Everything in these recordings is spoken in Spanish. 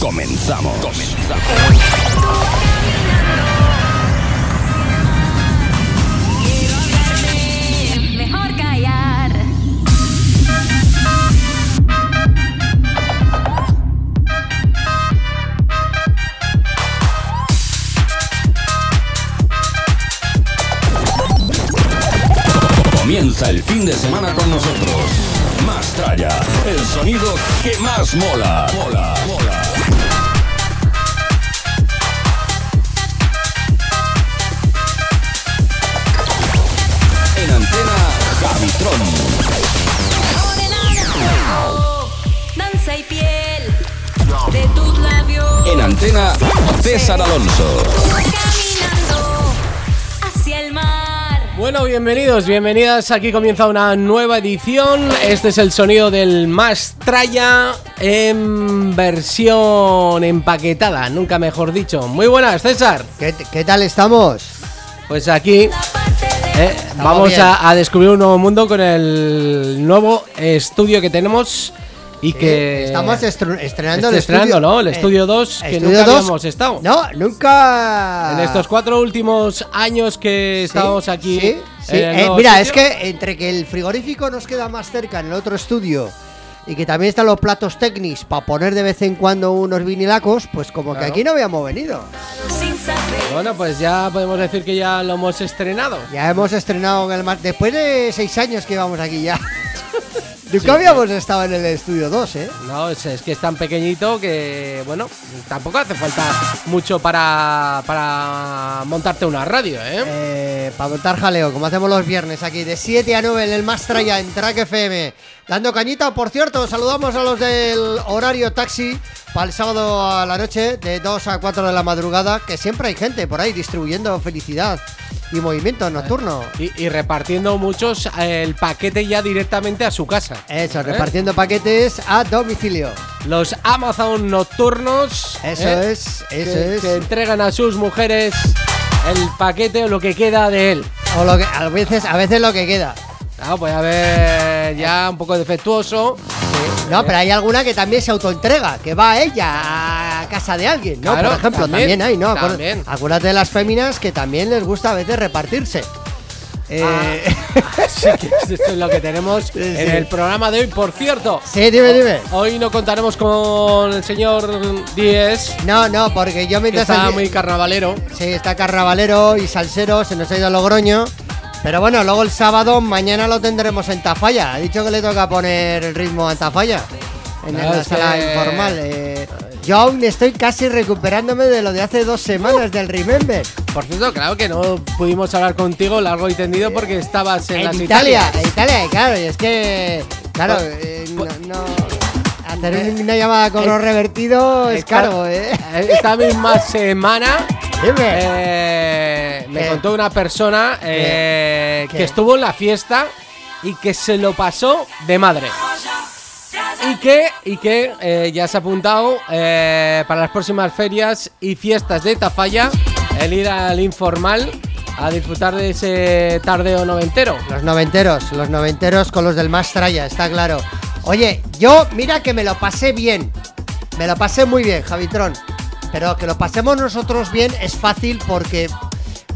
Comenzamos. Hablarme, mejor callar. Comienza el fin de semana con nosotros. Mastraya, el sonido que más mola. Mola, mola. Javitron. Morenado, danza y piel de tus labios. En antena, César Alonso. Caminando hacia el mar. Bueno, bienvenidos, bienvenidas. Aquí comienza una nueva edición. Este es el sonido del Mastraya en versión empaquetada, nunca mejor dicho. Muy buenas, César. ¿Qué, qué tal estamos? Pues aquí eh, vamos a, a descubrir un nuevo mundo con el nuevo estudio que tenemos y que Estamos estrenando el estrenando, estudio. ¿no? El estudio 2 que Estudio nunca 2. habíamos estado. No, nunca. En estos cuatro últimos años que Sí, estábamos aquí. sí, Eh, mira, es que entre que el frigorífico nos queda más cerca en el otro estudio y que también están los platos técnicos para poner de vez en cuando unos vinilacos, pues como que aquí no habíamos venido. Bueno, pues ya podemos decir que ya lo hemos estrenado. Ya hemos estrenado en el mar. Después de seis años que íbamos aquí ya. Nunca habíamos estado en el estudio 2, ¿eh? No, es, es que es tan pequeñito que, bueno, tampoco hace falta mucho para, para montarte una radio, ¿eh? Eh, para montar jaleo, como hacemos los viernes aquí, de 7 a 9 en el Mastraya en Track FM. Dando cañita, por cierto, saludamos a los del horario taxi para el sábado a la noche, de 2 a 4 de la madrugada, que siempre hay gente por ahí distribuyendo felicidad y movimiento nocturno. Y, y repartiendo muchos eh, el paquete ya directamente a su casa. Eso, ¿Eh? repartiendo paquetes a domicilio. Los Amazon nocturnos. Eso ¿eh? es, eso que, es. que entregan a sus mujeres el paquete o lo que queda de él. O lo que, a veces, a veces lo que queda. Claro, puede haber ya un poco defectuoso. No, pero hay alguna que también se autoentrega, que va ella a casa de alguien, ¿no? Claro, Por ejemplo, también, también, hay, ¿no? También. Acuérdate de las féminas que también les gusta a veces repartirse. Eh, Así que esto es lo que tenemos Sí, en sí. el programa de hoy. Por cierto, sí, dime, dime. hoy no contaremos con el señor Díez, No, no, porque yo mientras... está el- muy carnavalero. Sí, está carnavalero y salsero, se nos ha ido a Logroño. Pero bueno, luego el sábado, mañana lo tendremos en Tafalla. Ha dicho que le toca poner el ritmo a Tafalla. En No, la sala que- informal. eh. yo aún estoy casi recuperándome de lo de hace dos semanas del Remember. Por cierto, claro que no pudimos hablar contigo largo y tendido porque estabas en, En las Italia, Italias. en Italia, claro, y es que, claro, Pues- eh, no, pues- no- hacer una llamada con los revertidos es caro, ¿eh? Esta misma semana Dime. eh, me contó una persona eh, que estuvo en la fiesta y que se lo pasó de madre. Y que, y que eh, ya se ha apuntado eh, para las próximas ferias y fiestas de Tafalla el ir al informal a disfrutar de ese tardeo noventero. Los noventeros, los noventeros con los del Mastraya, está claro. Oye, yo, mira que me lo pasé bien. Me lo pasé muy bien, Javitrón. Pero que lo pasemos nosotros bien es fácil porque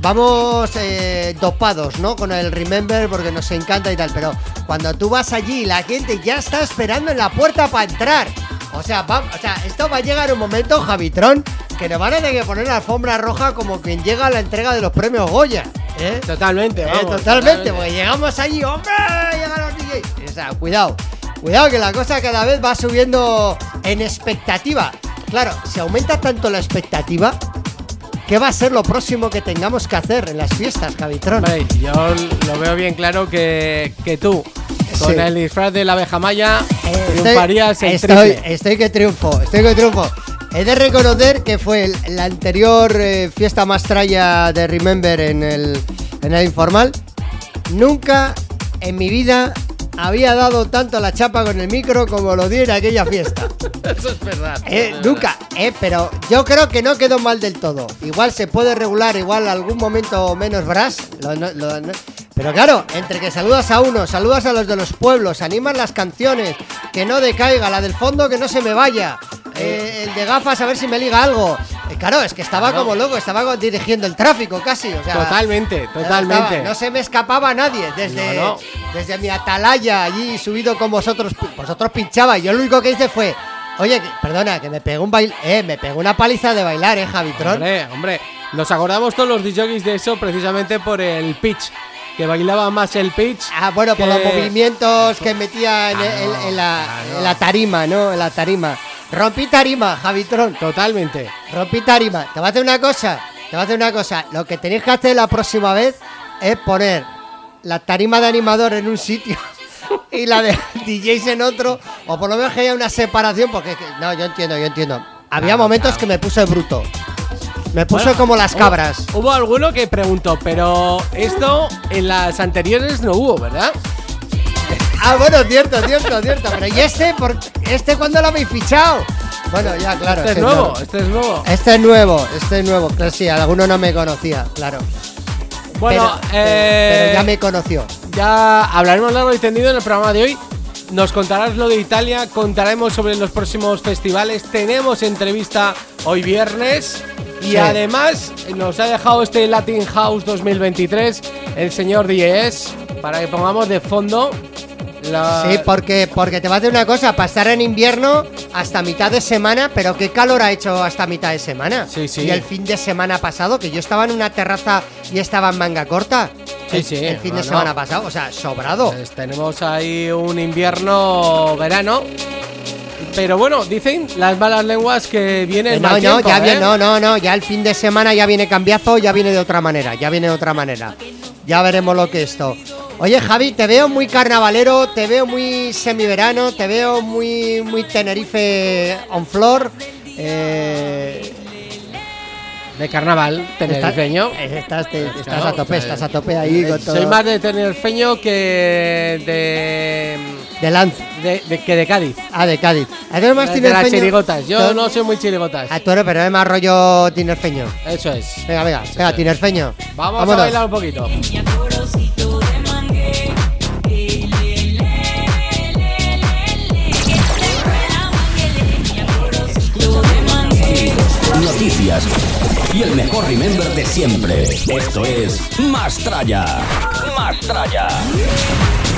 vamos eh, dopados, ¿no? Con el Remember porque nos encanta y tal. Pero cuando tú vas allí, la gente ya está esperando en la puerta para entrar. O sea, va- o sea, esto va a llegar un momento, Javitrón, que nos van a tener que poner la alfombra roja como quien llega a la entrega de los premios Goya. ¿Eh? Totalmente, Eh, vamos. totalmente, porque llegamos allí, ¡hombre! Llegan los DJs. O sea, cuidado, cuidado que la cosa cada vez va subiendo en expectativa. Claro, si aumenta tanto la expectativa, ¿qué va a ser lo próximo que tengamos que hacer en las fiestas, Javitron? Hombre, yo lo veo bien claro que, que tú, con Sí. el disfraz de la abeja maya, Eh, triunfarías en estoy, estoy que triunfo, estoy que triunfo. He de reconocer que fue el- la anterior eh, fiesta más tralla de Remember en el, en el informal. Nunca en mi vida había dado tanto la chapa con el micro como lo di en aquella fiesta. Eso es verdad. Eh, nunca, eh, pero yo creo que no quedó mal del todo. Igual se puede regular, igual algún momento menos brass. lo- lo- pero claro, entre que saludas a uno, saludas a los de los pueblos, animas las canciones, que no decaiga, la del fondo que no se me vaya, eh, el de gafas a ver si me liga algo. Eh, claro, es que estaba Claro. como loco, estaba dirigiendo el tráfico casi. O sea, Totalmente, totalmente. estaba- no se me escapaba nadie desde, No, no. desde mi atalaya allí subido con vosotros. Vosotros pinchabais. Yo lo único que hice fue, oye, que- perdona, que me pegó un baile, eh, me pegó una paliza de bailar, eh, Javitron. Hombre, hombre, nos acordamos todos los DJs de eso precisamente por el pitch, que bailaba más el pitch. Ah, bueno, por los movimientos que metía en, en la, claro. en la tarima, ¿no? En la tarima. Rompí tarima, Javitron. Totalmente. Rompí tarima. Te voy a hacer una cosa. Te voy a hacer una cosa. Lo que tenéis que hacer la próxima vez es poner la tarima de animador en un sitio y la de DJs en otro. O por lo menos que haya una separación. Porque no, yo entiendo, yo entiendo. Había momentos que me puse bruto. Me Bueno, como las hubo- cabras. Hubo, alguno que preguntó, pero esto en las anteriores no hubo, ¿verdad? Ah, bueno, cierto, cierto, cierto. Pero ¿y este? ¿Por este cuándo lo habéis fichado? Bueno, ya, claro. este es nuevo, este es nuevo. Este es nuevo, este es nuevo. Claro, sí, alguno no me conocía, claro. Bueno, pero, eh, pero ya me conoció. Ya hablaremos largo y tendido en el programa de hoy. Nos contarás lo de Italia, contaremos sobre los próximos festivales. Tenemos entrevista hoy viernes. Y Sí. además nos ha dejado este Latin House 2023 el señor DJS para que pongamos de fondo Sí, porque, porque te va a hacer una cosa, pasar en invierno hasta mitad de semana, pero qué calor ha hecho hasta mitad de semana. Sí, sí. Y el fin de semana pasado, que yo estaba en una terraza y estaba en manga corta. Sí, el, sí, El fin de semana pasado, o sea, sobrado. Pues tenemos ahí un invierno-verano. Pero bueno, dicen las malas lenguas que viene el no, mal no, tiempo, ya ¿eh? viene, no, no, no, ya el fin de semana ya viene cambiazo, ya viene de otra manera, ya viene de otra manera. Ya veremos lo que es esto. Oye, Javi, te veo muy carnavalero, te veo muy semiverano, te veo muy, muy Tenerife on floor. Eh, De carnaval, tenerifeño. Estás, eh, estás, te- estás Claro, a tope, o sea, estás a tope ahí con todo. Soy más de tenerifeño que de, de de- que de Cádiz. Ah, de Cádiz. ¿A tú eres más de las chirigotas. Yo Tú- no soy muy chirigotas. Ah, tú eres, pero eres más rollo tinerfeño. Eso es. Venga, venga, venga, sí. tinerfeño. Vamos Vámonos. a bailar un poquito. Y el mejor remember de siempre. Esto es Mastraya. Mastraya. Que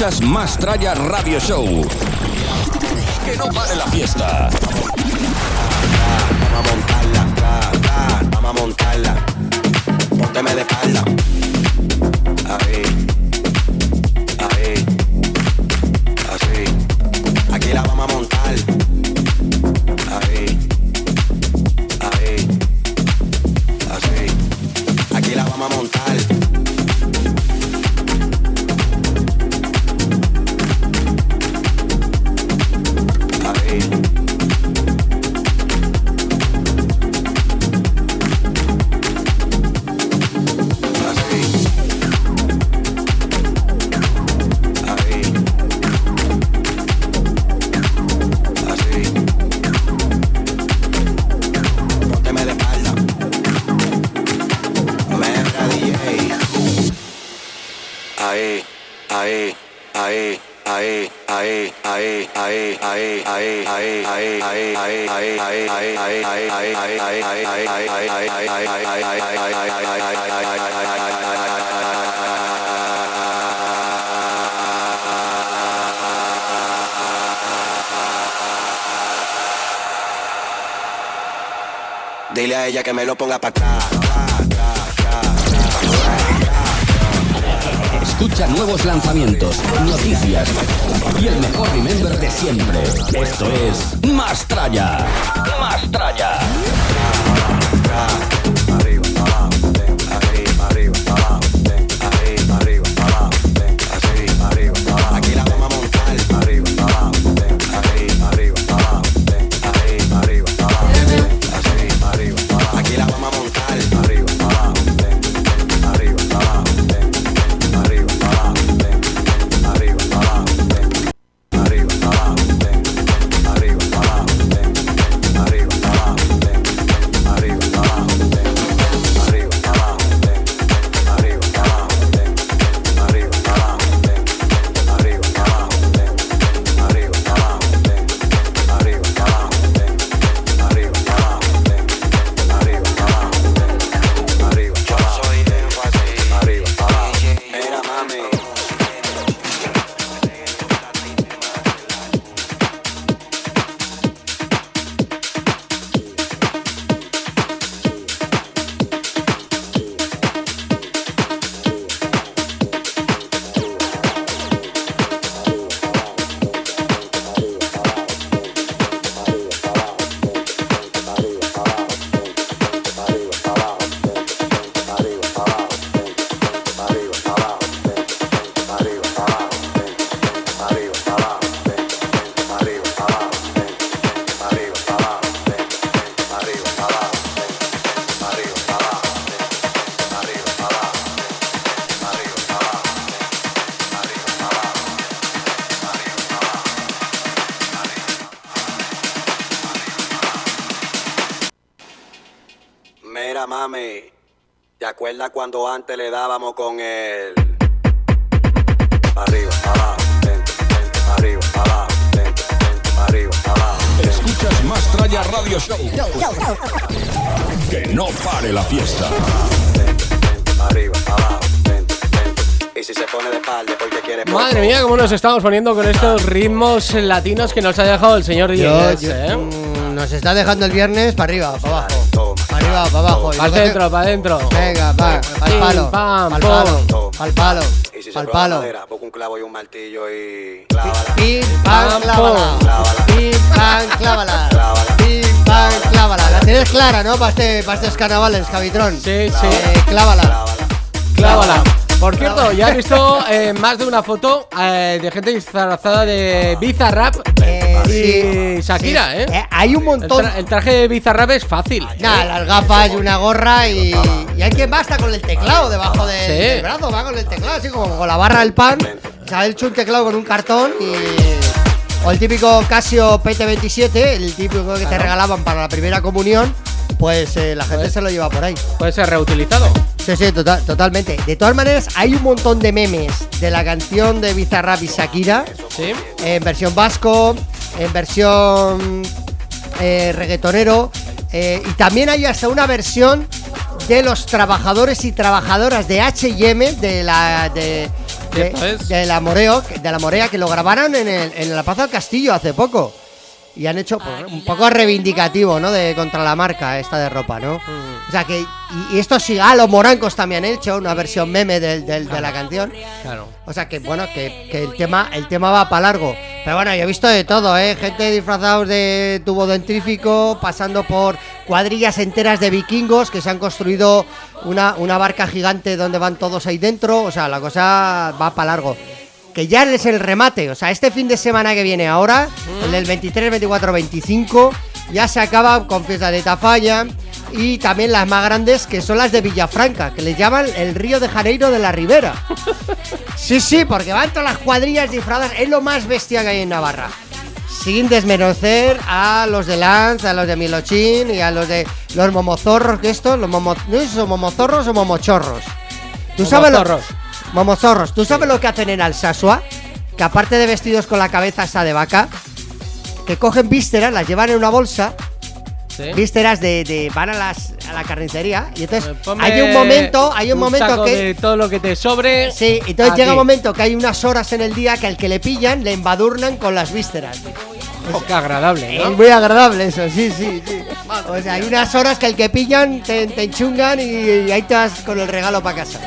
escuchas Más Traya Radio Show. Que no pare la fiesta. Vamos a montarla, vamos a montarla. Pónteme de espalda. me lo ponga para atrás. Escucha nuevos lanzamientos, noticias y el mejor remember de siempre. Esto es Más Tralla. Más Tralla. estamos poniendo con estos ritmos latinos que nos ha dejado el señor DJ. ¿eh? Mm, nos está dejando el viernes para arriba, para abajo. Para arriba, para abajo. Para adentro, que... para adentro. Venga, para el palo. Para el palo. Para el palo. Al palo. Pongo un clavo y un martillo y. Clávala. Pim, pam, clávala. Pim, pam, clávala. Clávala. La tienes clara, ¿no? Para, este, para estos carnavales, cabitrón. Sí, sí. Eh, clávala. Clávala. Por cierto, ya he visto eh, más de una foto eh, de gente disfrazada de Bizarrap eh, y Shakira, ¿eh? Hay un montón. El, traje de Bizarrap es fácil. Nada, las gafas y una gorra y, y hay quien basta con el teclado debajo del, brazo, va con el teclado, así como con la barra del pan. Se ha hecho un teclado con un cartón y. O el típico Casio PT27, el típico que te regalaban para la primera comunión pues eh, la gente Pues- se lo lleva por ahí. Puede ser reutilizado. Sí, sí, total- totalmente. De todas maneras, hay un montón de memes de la canción de Bizarrap y Shakira Sí. en versión vasco, en versión eh, reggaetonero. eh, y también hay hasta una versión de los trabajadores y trabajadoras de HM de la de, de, de la Moreo, de la Morea, que lo grabaron en, el- en la Plaza del Castillo hace poco. Y han hecho pues, un poco reivindicativo, ¿no? De contra la marca esta de ropa, ¿no? O sea que. Y, y estos sí, ah, los morancos también han hecho una versión meme del- del- de la canción. Claro. O sea que bueno, que, que el tema el tema va para largo. Pero bueno, yo he visto de todo, ¿eh? Gente disfrazados de tubo dentrífico, pasando por cuadrillas enteras de vikingos que se han construido una, una barca gigante donde van todos ahí dentro. O sea, la cosa va para largo. Que ya es el remate. O sea, este fin de semana que viene ahora, el del 23, 24, 25, ya se acaba con fiesta de Tafalla. Y también las más grandes que son las de Villafranca, que les llaman el Río de Janeiro de la Ribera. Sí, sí, porque van todas las cuadrillas disfrazadas. Es lo más bestia que hay en Navarra. Sin desmerecer a los de Lanz, a los de Milochín y a los de los momozorros, que estos, los momo, no son momozorros o momochorros. ¿Tú sabes lo- Momozorros. ¿Tú sabes lo que hacen en Alsasua? Que aparte de vestidos con la cabeza esa de vaca, que cogen vísceras, las llevan en una bolsa, Sí. vísceras de, de- van a las a la carnicería y entonces ponme hay un momento, hay un, momento saco que de todo lo que te sobre. Sí, entonces aquí. llega un momento que hay unas horas en el día que al que le pillan le embadurnan con las vísceras. Oh, qué agradable, Es muy agradable eso, sí, sí, sí. O sea, hay unas horas que al que pillan te, te enchungan y, y ahí te vas con el regalo para casa.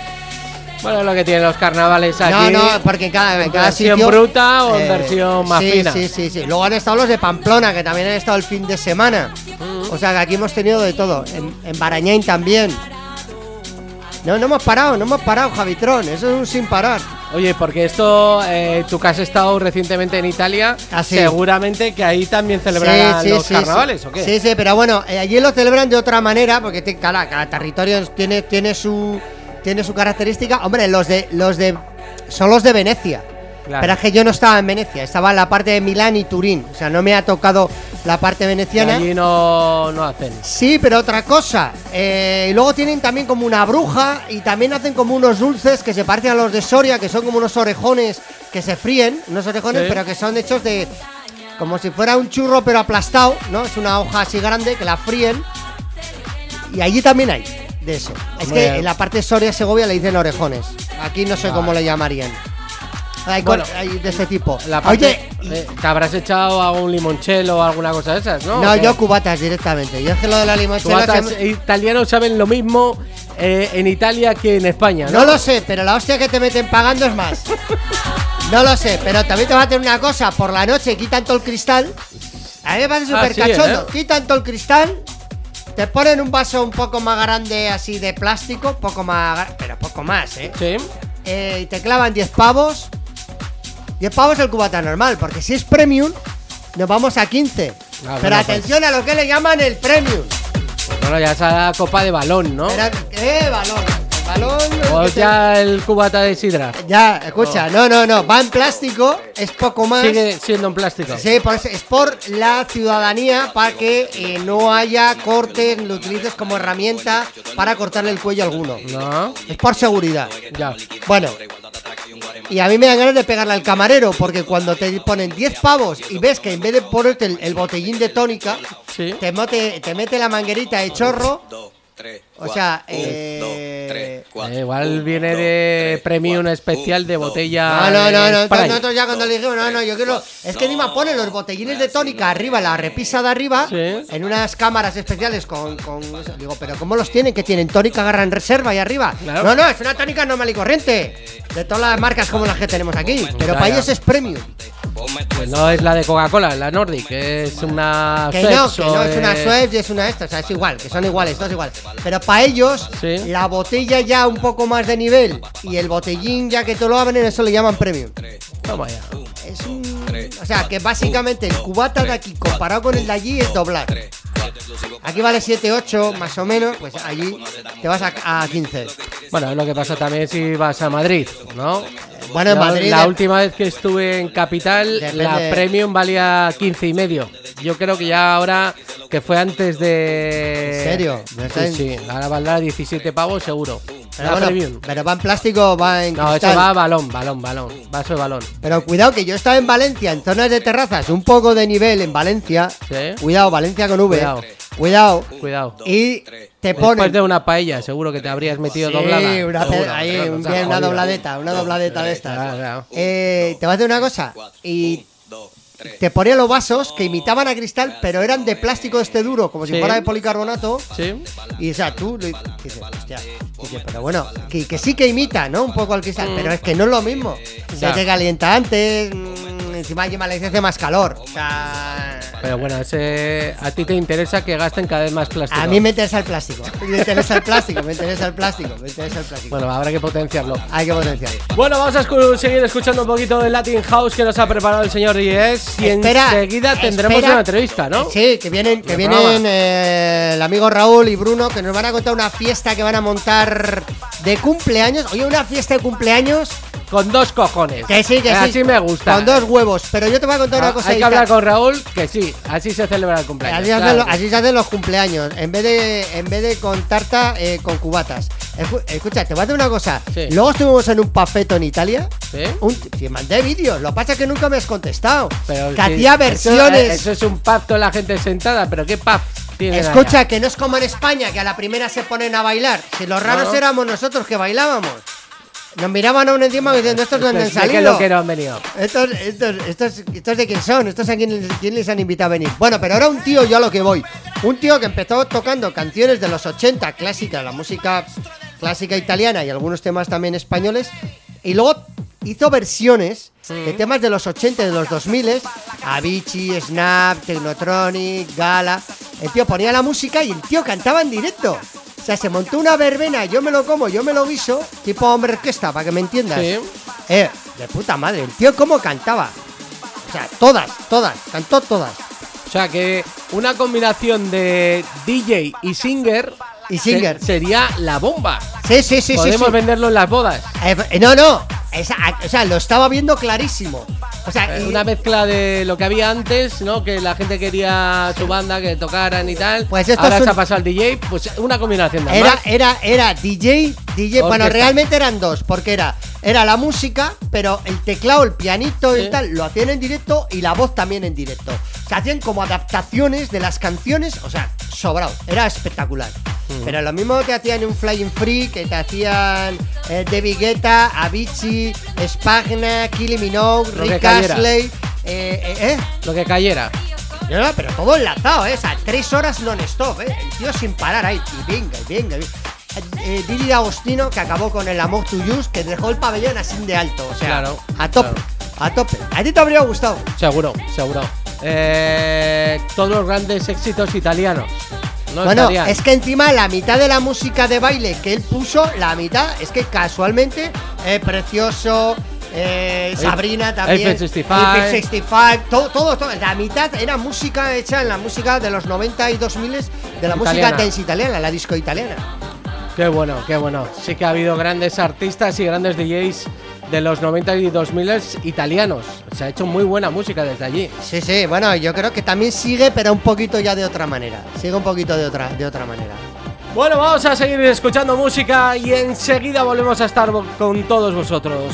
Bueno, es lo que tienen los carnavales aquí. No, no, porque cada, en ¿En cada versión sitio. bruta o en versión más sí, fina? Sí, sí, sí. Luego han estado los de Pamplona, que también han estado el fin de semana. Mm. O sea, que aquí hemos tenido de todo. En, en Barañain también. No, no hemos parado, no hemos parado, Javitrón. Eso es un sin parar. Oye, porque esto, eh, tú que has estado recientemente en Italia, Ah, sí. seguramente que ahí también celebrarán Sí, sí, los sí, carnavales, sí. ¿o qué? Sí, sí, pero bueno, eh, allí lo celebran de otra manera, porque te- cada, cada territorio tiene, tiene su tiene su característica. Hombre, los de los de son los de Venecia. Claro. Pero es que yo no estaba en Venecia, estaba en la parte de Milán y Turín. O sea, no me ha tocado la parte veneciana. allí no, no hacen. Sí, pero otra cosa. Eh, y luego tienen también como una bruja y también hacen como unos dulces que se parecen a los de Soria, que son como unos orejones que se fríen, unos orejones, Sí. pero que son hechos de como si fuera un churro pero aplastado, ¿no? Es una hoja así grande que la fríen. Y allí también hay de eso. Es que en la parte de Soria Segovia le dicen orejones. Aquí no sé Vale. cómo le llamarían. Hay, Bueno, hay de este tipo. La parte, Oye, eh, te habrás echado a un limonchelo o alguna cosa de esas, ¿no? no, yo cubatas directamente. Yo es que lo de la limonchela Cubatas se italianos saben lo mismo eh, en Italia que en España, ¿no? No lo sé, pero la hostia que te meten pagando es más. No lo sé, pero también te va a hacer una cosa. Por la noche quitan todo el cristal. A mí me parece Ah, súper sí, cachondo. ¿eh? Quitan todo el cristal. Te ponen un vaso un poco más grande así de plástico. Poco más. Pero poco más, ¿eh? Sí. Eh, y te clavan 10 pavos. 10 pavos el cubata normal. Porque si es premium, nos vamos a 15. Ah, pero bueno, atención a lo que le llaman el premium. Pues bueno, ya es la copa de balón, ¿no? Pero, ¿Qué balón? Balón. O ya el cubata de sidra. Ya, escucha, no, no, no, va en plástico, es poco más. Sigue siendo en plástico. Sí, por eso- es por la ciudadanía para que eh, no haya cortes, lo utilices como herramienta para cortarle el cuello a alguno. No, Es por seguridad. ya. Bueno, y a mí me dan ganas de pegarle al camarero porque cuando te ponen 10 pavos y ves que en vez de ponerte el, el botellín de tónica, Sí. te, mote- te mete la manguerita de chorro, o sea, eh, Eh, igual viene de premium especial de botella. No, no, no, no. Nosotros ya cuando le dijimos, no, no, yo quiero. Es que encima ponen los botellines de tónica arriba, la repisa de arriba, Sí. en unas cámaras especiales con, con eso. Digo, pero ¿cómo los tienen? Que tienen tónica, agarran reserva ahí arriba. Claro. No, no, es una tónica normal y corriente. De todas las marcas como las que tenemos aquí. Pero para ellos es premium. Que no es la de Coca-Cola, la Nordic, que es una. Que no, que no es una Schweppes y es una esta. O sea, es igual, que son iguales, todos iguales. Pero para ellos, Sí. la botella ya un poco más de nivel y el botellín ya que te lo abren, eso le llaman premium. Toma ya. Es un. O sea, que básicamente el cubata de aquí comparado con el de allí es doblar. Aquí vale 7, 8 más o menos, pues allí te vas a, a 15. Bueno, es lo que pasa también si vas a Madrid, ¿no? Bueno, en Madrid La última vez que estuve en Capital, Depende- la Premium valía 15 y medio. Yo creo que ya ahora, que fue antes de. ¿En serio? ¿No está Sí, sí, ahora valdrá 17 pavos seguro. Pero, la bueno, Premium. pero va en plástico o va en No, cristal. eso va a balón, balón, balón. Vaso de balón. Pero cuidado que yo estaba en Valencia, en zonas de terrazas, un poco de nivel en Valencia. Sí. Cuidado, Valencia con V. Cuidado. Cuidado. Cuidado. Y te Después ponen. de una paella, seguro que te habrías metido Sí, doblada. una, Seguro, ahí, claro, un una jodido. dobladeta, una dobladeta de estas. Claro, claro. Eh, te a decir una cosa. Y te ponía los vasos que imitaban a cristal, pero eran de plástico este duro, como si Sí. fuera de policarbonato. Sí. Y o sea, tú le- dices, hostia, dices, pero bueno, que, que sí que imita, ¿no? Un poco al cristal, pero es que no es lo mismo. Se Ya. te calienta antes, mm, encima en Valencia hace más calor. O sea, Pero bueno, ese, a ti te interesa que gasten cada vez más plástico. a mí me interesa el plástico. Me interesa el plástico, me interesa el plástico, me interesa el plástico. Bueno, habrá que potenciarlo. Hay que potenciar. Bueno, vamos a escu- seguir escuchando un poquito de Latin House que nos ha preparado el señor Ries y Espera, enseguida tendremos espera. una entrevista, ¿no? Sí, que vienen, que vienen eh, el amigo Raúl y Bruno que nos van a contar una fiesta que van a montar de cumpleaños. Oye, una fiesta de cumpleaños Con dos cojones. que sí, que sí. Así me gusta. Con dos huevos. Pero yo te voy a contar Ah, una cosa. Hay que hablar con Raúl, que sí, así se celebra el cumpleaños. Así, se hacen claro los- que así se hacen los cumpleaños. En vez de, en vez de con tarta, eh, con cubatas. Escu- Escucha, te voy a decir una cosa. Sí. Luego estuvimos en un pafeto en Italia. ¿Sí? Un, sí, mandé vídeos. Lo que pasa es que nunca me has contestado. Pero que hacía versiones. Eso, es un pacto la gente sentada, pero ¿qué pub tiene? Escucha, que no es como en España, que a la primera se ponen a bailar. Si los raros No. éramos nosotros que bailábamos. Nos miraban a uno encima diciendo, ¿estos de dónde han ¿De qué salido? lo que no han venido? Estos, estos, estos, estos de quién son, estos a quién, quién les han invitado a venir. Bueno, pero ahora un tío, yo a lo que voy. Un tío que empezó tocando canciones de los 80, clásica, la música clásica italiana y algunos temas también españoles. Y luego hizo versiones de temas de los 80 y de los 2000, Avicii, Snap, Technotronic, Gala. El tío ponía la música y el tío cantaba en directo. O sea, se montó una verbena, yo me lo como, yo me lo guiso, tipo hombre orquesta, para que me entiendas. Sí. Eh, de puta madre, el tío cómo cantaba. O sea, todas, todas, cantó todas. O sea que una combinación de DJ y singer, Y singer. se- sería la bomba. Sí, sí, sí, sí. Podemos sí. venderlo en las bodas. Eh, eh, no, no. esa- o sea, lo estaba viendo clarísimo. O sea, Eh, y- Una mezcla de lo que había antes, ¿no? Que la gente quería su banda, que tocaran y tal. Pues esto Ahora es un- se ha pasado al DJ, pues una combinación de era, era, era DJ, DJ. Bueno, Orquesta. realmente eran dos, porque era, era la música, pero el teclado, el pianito y tal, lo hacían en directo y la voz también en directo. Se hacían como adaptaciones de las canciones, o sea, sobrado. Era espectacular. Mm. Pero lo mismo que hacían un Flying Free, que te hacían eh, David Guetta, Avicii, Spagna, Kylie Minogue, Lo Rick. Astley. Eh, eh, eh. Lo que cayera. No, no, pero todo enlazado, ¿eh? O sea, tres horas non-stop, ¿eh? El tío sin parar ahí. Y venga, y venga. y venga. Eh, Didi Agostino, que acabó con el Amor to Use, que dejó el pabellón así de alto. O sea, Claro, a tope, claro. a tope. A ti te habría gustado. Seguro, seguro. Eh, todos los grandes éxitos italianos. No bueno, estarían. es que encima la mitad de la música de baile que él puso, la mitad, es que casualmente, eh, Precioso, eh, Sabrina también, Eiffel 65. Eiffel 65, todo, todo, todo. La mitad era música hecha en la música de los 90 y 2000 de la música Italiana. dance italiana, la disco italiana. Qué bueno, qué bueno. Sí que ha habido grandes artistas y grandes DJs de los 90 y 2000 italianos. Se ha hecho muy buena música desde allí. Sí, sí, bueno, yo creo que también sigue, pero un poquito ya de otra manera. Sigue un poquito de otra, de otra manera. Bueno, vamos a seguir escuchando música y enseguida volvemos a estar con todos vosotros.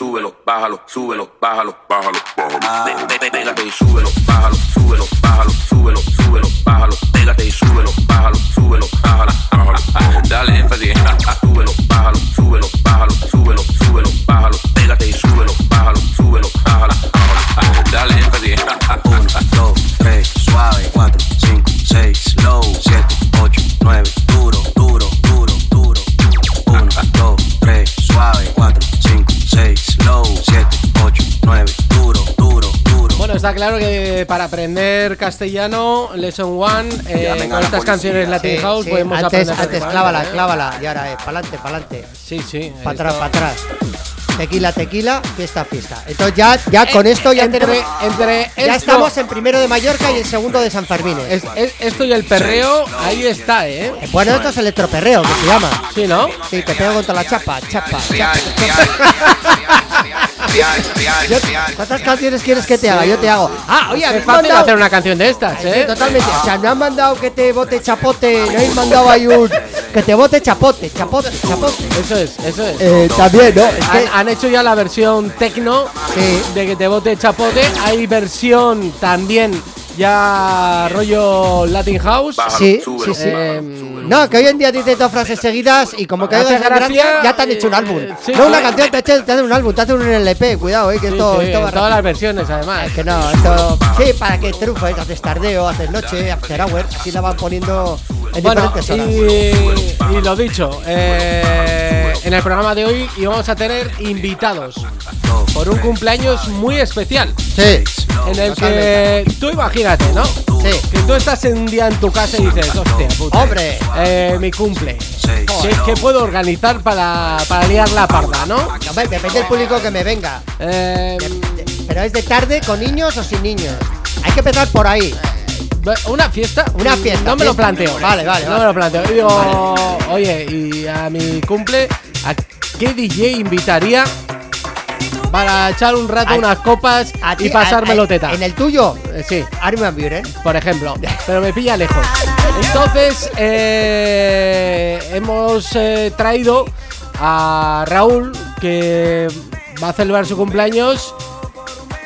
súbelo, bájalo, súbelo, bájalo. Para aprender castellano, Lesson One, eh, con la estas policía. canciones Latin Sí, House sí, podemos antes, aprender. antes, clávala, ¿eh? clávala. Y ahora, eh, pa'lante, pa'lante. Sí, sí. Para atrás, para atrás. Tequila, tequila, fiesta, fiesta. Entonces ya, ya con esto ya entre, tenemos. entre Ya esto- estamos en primero de Mallorca y en segundo de San Fermín. es- es- esto y el perreo, ahí está, ¿eh? Bueno, esto es electroperreo, que se llama. Sí, ¿no? Sí, te pego contra la chapa, chapa, Real, chapa. Yo- ¿Cuántas canciones quieres que te haga? Yo te hago. Ah, oye, Es fácil mandado. hacer una canción de estas, Sí, ¿eh? totalmente. O sea, no han mandado que te bote chapote, no habéis mandado ahí un. Que te bote chapote, chapote, chapote. Eso es, eso es. Eh, también, ¿no? Es Han, han hecho ya la versión tecno Sí. de que te bote chapote. Hay versión también ya rollo Latin House. Sí, sí, sí. Em, No, que hoy en día dices dos frases seguidas y como que gracia, ya te han hecho un eh, álbum. sí, no una canción, te hacen, te un álbum, te hacen un LP, cuidado, eh, que sí, esto, sí, esto va todas rápido. las versiones, además. Es que no, esto. Sí, para que triunfes, haces tardeo, haces noche, after hour, así la van poniendo en Bueno, diferentes horas. y, y lo dicho, eh, en el programa de hoy íbamos a tener invitados por un cumpleaños muy especial. Sí, En el que tú imagínate, ¿no? sí. Que tú estás un día en tu casa y dices, hostia, puta, Hombre. eh, mi cumple. ¿Qué, qué puedo organizar para, para liar la parda, no? Hombre, depende del público que me venga. Eh, Pero es de tarde con niños o sin niños. Hay que empezar por ahí. ¿Una fiesta? Una fiesta, No me lo planteo. Vale, vale, No vale. me lo planteo. Y digo, oye, y a mi cumple, ¿a qué DJ invitaría para echar un rato unas copas y pasármelo teta? En el tuyo, Eh, Sí, Armin Buren. por ejemplo. Pero me pilla lejos. Entonces, eh, hemos eh, traído a Raúl, que va a celebrar su cumpleaños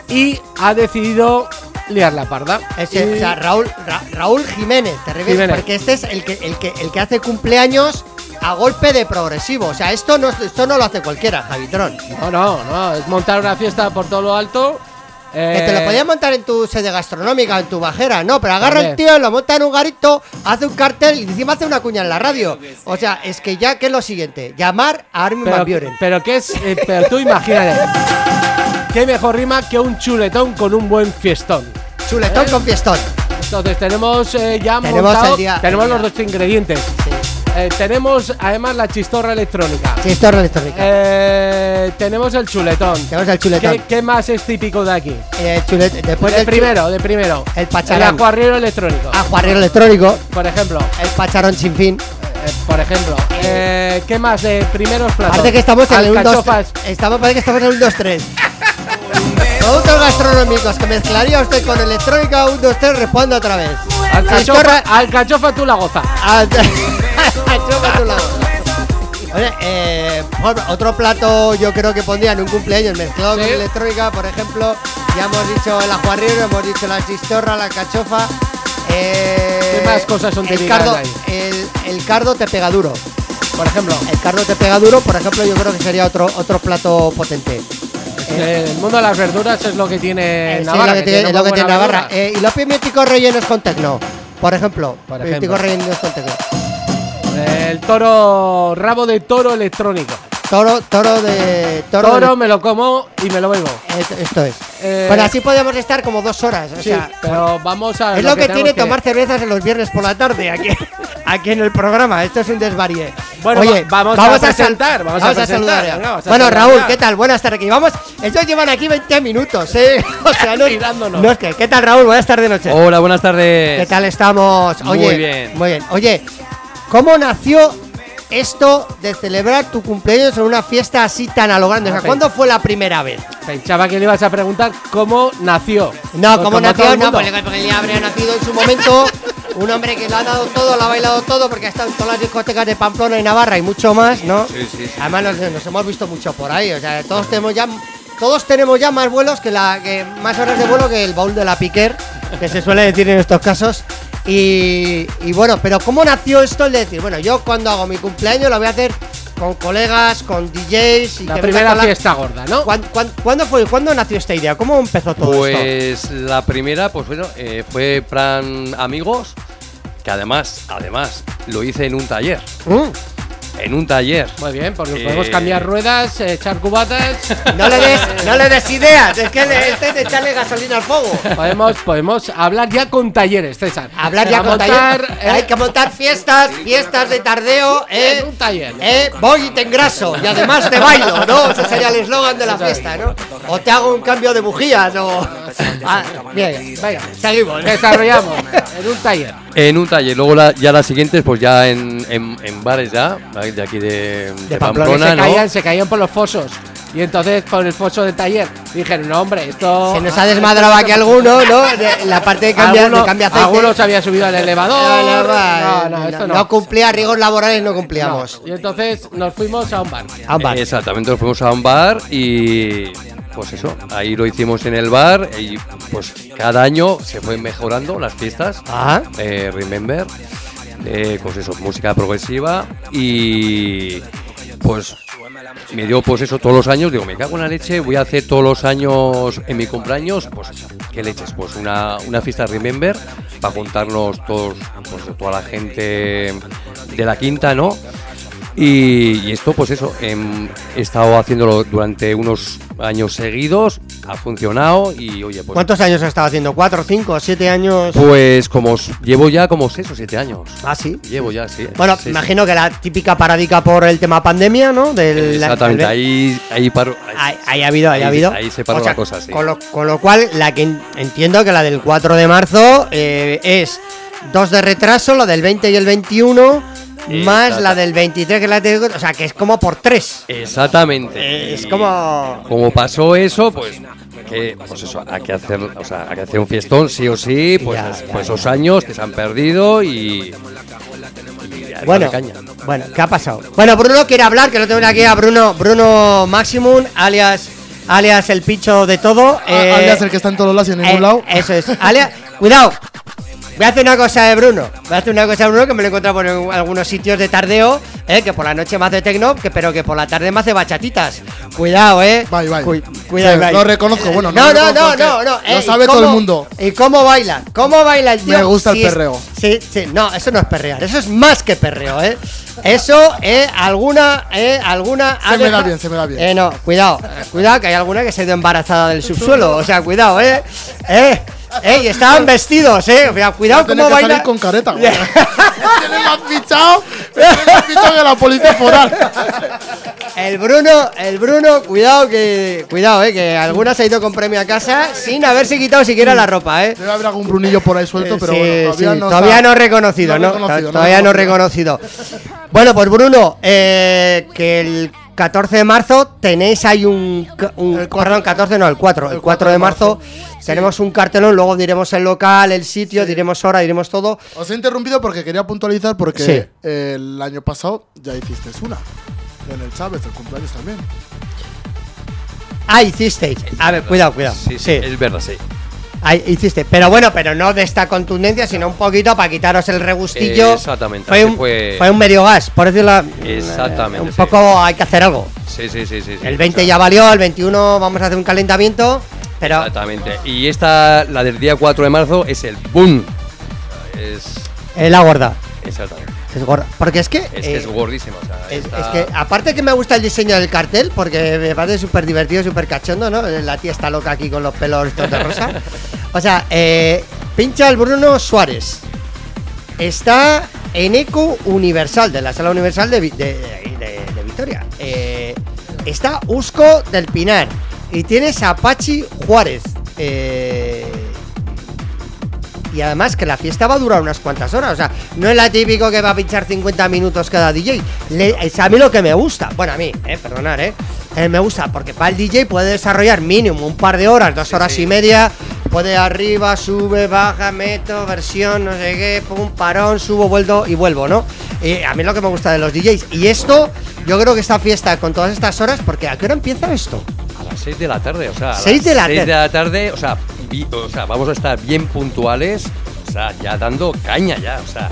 y ha decidido liar la parda. Ese, Y- o sea, Raúl, Ra- Raúl Jiménez, te refieres, Jiménez. porque este es el que, el, que, el que hace cumpleaños a golpe de progresivo. O sea, esto no, esto no lo hace cualquiera, Javitron. No, no, no, es montar una fiesta por todo lo alto. Que te lo eh, podías montar en tu sede gastronómica, en tu bajera, no, pero agarra el tío, lo monta en un garito, hace un cartel y encima hace una cuña en la radio. O sea, es que ya, ¿qué es lo siguiente? Llamar a Armin Van pero, Buren. pero qué es, eh, pero tú imagínate. Qué mejor rima que un chuletón con un buen fiestón. Chuletón ¿Eh? con fiestón. Entonces tenemos ya Tenemos montado, el día- tenemos el los día. dos ingredientes. Sí. Eh, tenemos además la chistorra electrónica. Es electrónica. Eh, tenemos el chuletón. Tenemos el chuletón. ¿Qué, qué más es típico de aquí? Eh, chulet- después de del primero, de primero. El pacharán. El acuarriero electrónico. ajuarrero electrónico, Por ejemplo. el pacharón sin fin. Eh, por ejemplo, ¿qué más de primeros platos? Parece que estamos en el 1 2 Alcachofas. Estamos, parece que estamos en el 1 2 3. Productos gastronómicos que mezclaría usted con electrónica 1 2 3 responde otra vez. Alcachofa, Chistorra- alcachofa tú la goza. Chupa tu lado. Oye, eh, otro plato yo creo que pondría en un cumpleaños mezclado Sí. con electrónica, por ejemplo, ya hemos dicho el ajuarriero, hemos dicho la chistorra, la cachofa. Eh, ¿Qué más cosas son el cardo, de ahí? el, el cardo te pega duro. Por ejemplo, El cardo te pega duro, por ejemplo, yo creo que sería otro, otro plato potente. eh, el mundo de las verduras es lo que tiene Eh, sí, Navarra. lo que tiene, tiene es lo que tiene Navarra. Eh, y los pimienticos rellenos con tecno, por ejemplo. Por pimienticos rellenos con tecno. El toro, rabo de toro electrónico. Toro, toro de. Toro, Toro, de- me lo como y me lo bebo. Esto, esto es. Eh, así podríamos estar como dos horas. O Sí, sea, pero vamos a. es lo, que, tenemos tiene tomar cervezas en los viernes por la tarde aquí, aquí en el programa. Esto es un desvaríe. Bueno, Oye, va- vamos a sal- presentar, vamos a presentar, saludar ya. venga, vamos a bueno, saludar Raúl, ya. ¿qué tal? Buenas tardes. Aquí vamos. Estos llevan aquí 20 minutos, ¿eh? O sea, no, Tirándonos. no es que. ¿Qué tal, Raúl? Buenas tardes, noches. Hola, buenas tardes. ¿Qué tal estamos? Muy Oye, bien. Muy bien. Oye, ¿cómo nació esto de celebrar tu cumpleaños en una fiesta así tan a lo grande? O sea, Ah, ¿cuándo fue la primera vez? Pensaba que le ibas a preguntar cómo nació. No, Pues ¿cómo como nació? No, porque, porque ya habría nacido en su momento un hombre que lo ha dado todo, lo ha bailado todo, porque ha estado en todas las discotecas de Pamplona y Navarra y mucho más, ¿no? Sí, sí, sí. Además nos, nos hemos visto mucho por ahí, o sea, todos tenemos ya todos tenemos ya más vuelos que la que más horas de vuelo que el baúl de la Piquer, que se suele decir en estos casos. Y, y bueno, pero ¿cómo nació esto el de decir, bueno, yo cuando hago mi cumpleaños lo voy a hacer con colegas, con DJs y La que primera la- fiesta gorda, ¿no? ¿Cuán- cuán- ¿Cuándo fue? ¿Cuándo nació esta idea? ¿Cómo empezó todo esto? Pues la primera, pues bueno, eh, fue plan amigos, que además, además, lo hice en un taller. Mm. En un taller. Muy bien, porque Eh, podemos cambiar ruedas, echar cubatas. No le des, no le des ideas, es que le- este es de echarle gasolina al fuego. podemos, podemos hablar ya con talleres, César. Hablar ya con montar, taller. eh, Hay que montar fiestas, fiestas de tardeo, eh, en un taller. eh, voy y te engraso y además te bailo, ¿no? Ese sería el eslogan de la fiesta, ¿no? O te hago un cambio de bujías o... Ah, bien, venga, seguimos. Desarrollamos en un taller. En un taller. Luego la- ya las siguientes, pues ya en, en- en bares ya, de aquí de, de Pamplona, Pamplona, se ¿no? caían, se caían por los fosos. Y entonces con el foso del taller dijeron, no hombre, esto. Se nos ha desmadrado aquí alguno, ¿no? De- la parte de cambiar, de Alguno- cambia aceite. algunos había subido al elevador. No, no, va, no, no, esto no. no cumplía rigor laborales, no cumplíamos. No. Y entonces nos fuimos a un bar. A un bar. Exactamente, nos fuimos a un bar y pues eso, ahí lo hicimos en el bar y pues cada año se fue mejorando las fiestas. Ah. eh, Remember, eh, pues eso, música progresiva y pues me dio pues eso todos los años, digo, me cago en la leche, voy a hacer todos los años en mi cumpleaños, pues qué leches, pues una, una fiesta Remember para juntarnos todos, pues toda la gente de la quinta, ¿no? Y, y esto, pues eso, em, he estado haciéndolo durante unos años seguidos, ha funcionado y oye, pues, ¿Cuántos años has estado haciendo? ¿Cuatro, cinco, siete años? pues como llevo ya como seis o siete años. Ah, sí. Llevo ya, sí. Bueno, Sí, sí. imagino que la típica paradica por el tema pandemia, ¿no? Del, Exactamente, ahí, ahí paro. ahí- Ahí, ahí ha habido, ahí, ha habido. ahí se paró la cosa, sí. Con lo, con lo cual, la que en- entiendo que la del 4 de marzo eh, es dos de retraso, la del 20 y el 21, más la del 23, que es la de. O sea, que es como por tres. Exactamente. Eh, es como. Como pasó eso, pues que pues eso, hay que hacer, o sea, hay que hacer un fiestón sí o sí, pues, Ya, es- ya, pues ya. esos años que se han perdido y, Bueno, caña. bueno, ¿qué ha pasado? Bueno, Bruno quiere hablar, que lo tengo aquí a Bruno, Bruno Maximum, alias, alias el picho de todo. eh, Ah, alias el que está en todos lados y en ningún eh, lado. Eso es. Alias, cuidado. Voy a hacer una cosa de Bruno. Voy a hacer una cosa de Bruno que me lo he encontrado por en algunos sitios de tardeo, eh, que por la noche me hace tecno, que, pero que por la tarde me hace bachatitas. Cuidado, eh. Bye, bye. Cu- cuidado, Sí, bye. lo reconozco, bueno, no no, no, no, no, no. lo eh, ¿y sabe todo el mundo. ¿Y cómo baila? ¿Cómo baila el tío? Me gusta el Si es- perreo. Sí, sí, no, eso no es perrear, eso es más que perreo, ¿eh? Eso, eh, alguna, eh, alguna... Se me da bien, se me da bien. Eh, no, cuidado, eh, cuidado, que hay alguna que se ha ido embarazada del subsuelo, o sea, cuidado, eh, eh, eh, y estaban vestidos, eh, cuidado cómo que baila... salir con careta. güey. Tiene más fichado. Tiene más fichado que la policía foral. El Bruno, el Bruno, cuidado que, cuidado, eh, que alguna se ha ido con premio a casa sin haberse quitado siquiera la ropa, eh. Debe haber algún brunillo por ahí suelto, Eh, pero sí, bueno, todavía sí, no. todavía está- no reconocido, ¿no? reconocido, todavía no reconocido. Bueno, pues Bruno, eh, que el 14 de marzo tenéis ahí un, un- El perdón, 14 no, el 4, el 4 de marzo, tenemos un cartelón, luego diremos el local, el sitio, diremos hora, diremos todo. Os he interrumpido porque quería puntualizar porque Sí. el año pasado ya hiciste una. En el Chávez, el cumpleaños también. Ah, hicisteis. A ver, cuidado, cuidado. Sí, sí, es verdad, sí. Ahí hiciste, pero bueno, pero no de esta contundencia, sino un poquito para quitaros el regustillo. Exactamente, Fue un, fue. fue un medio gas, por decirlo. Exactamente, Un sí. poco hay que hacer algo. Sí, sí, sí. El 20 O sea, ya valió, el 21 vamos a hacer un calentamiento, pero Exactamente. Y esta, la del día 4 de marzo, es el boom. Es. es la gorda. Exactamente. Es gorda. Porque es que. Es que eh, es gordísima. o sea, es, está- es que, aparte que me gusta el diseño del cartel, porque me parece súper divertido, súper cachondo, ¿no? La tía está loca aquí con los pelos de rosa. O sea, eh, pincha el Bruno Suárez. Está en Eco Universal, de la Sala Universal de, de, de- de Vitoria. Eh, está Usco del Pinar. Y tienes a Pachi Juárez. Eh, y además que la fiesta va a durar unas cuantas horas. O sea, no es la típico que va a pinchar 50 minutos cada DJ. Le- es a mí lo que me gusta. Bueno, a mí, eh, perdonar, eh. Eh, me gusta porque para el DJ puede desarrollar mínimo un par de horas, dos horas y media. Puede arriba, sube, baja, meto, versión, no sé qué, pum, parón, subo, vuelvo y vuelvo, ¿no? A mí es lo que me gusta de los DJs. Y esto, yo creo que esta fiesta con todas estas horas, porque ¿a qué hora empieza esto? A las 6 de la tarde, o sea. a Seis las de la seis tarde. de la tarde, o sea, vi- o sea, vamos a estar bien puntuales, o sea, ya dando caña ya, o sea,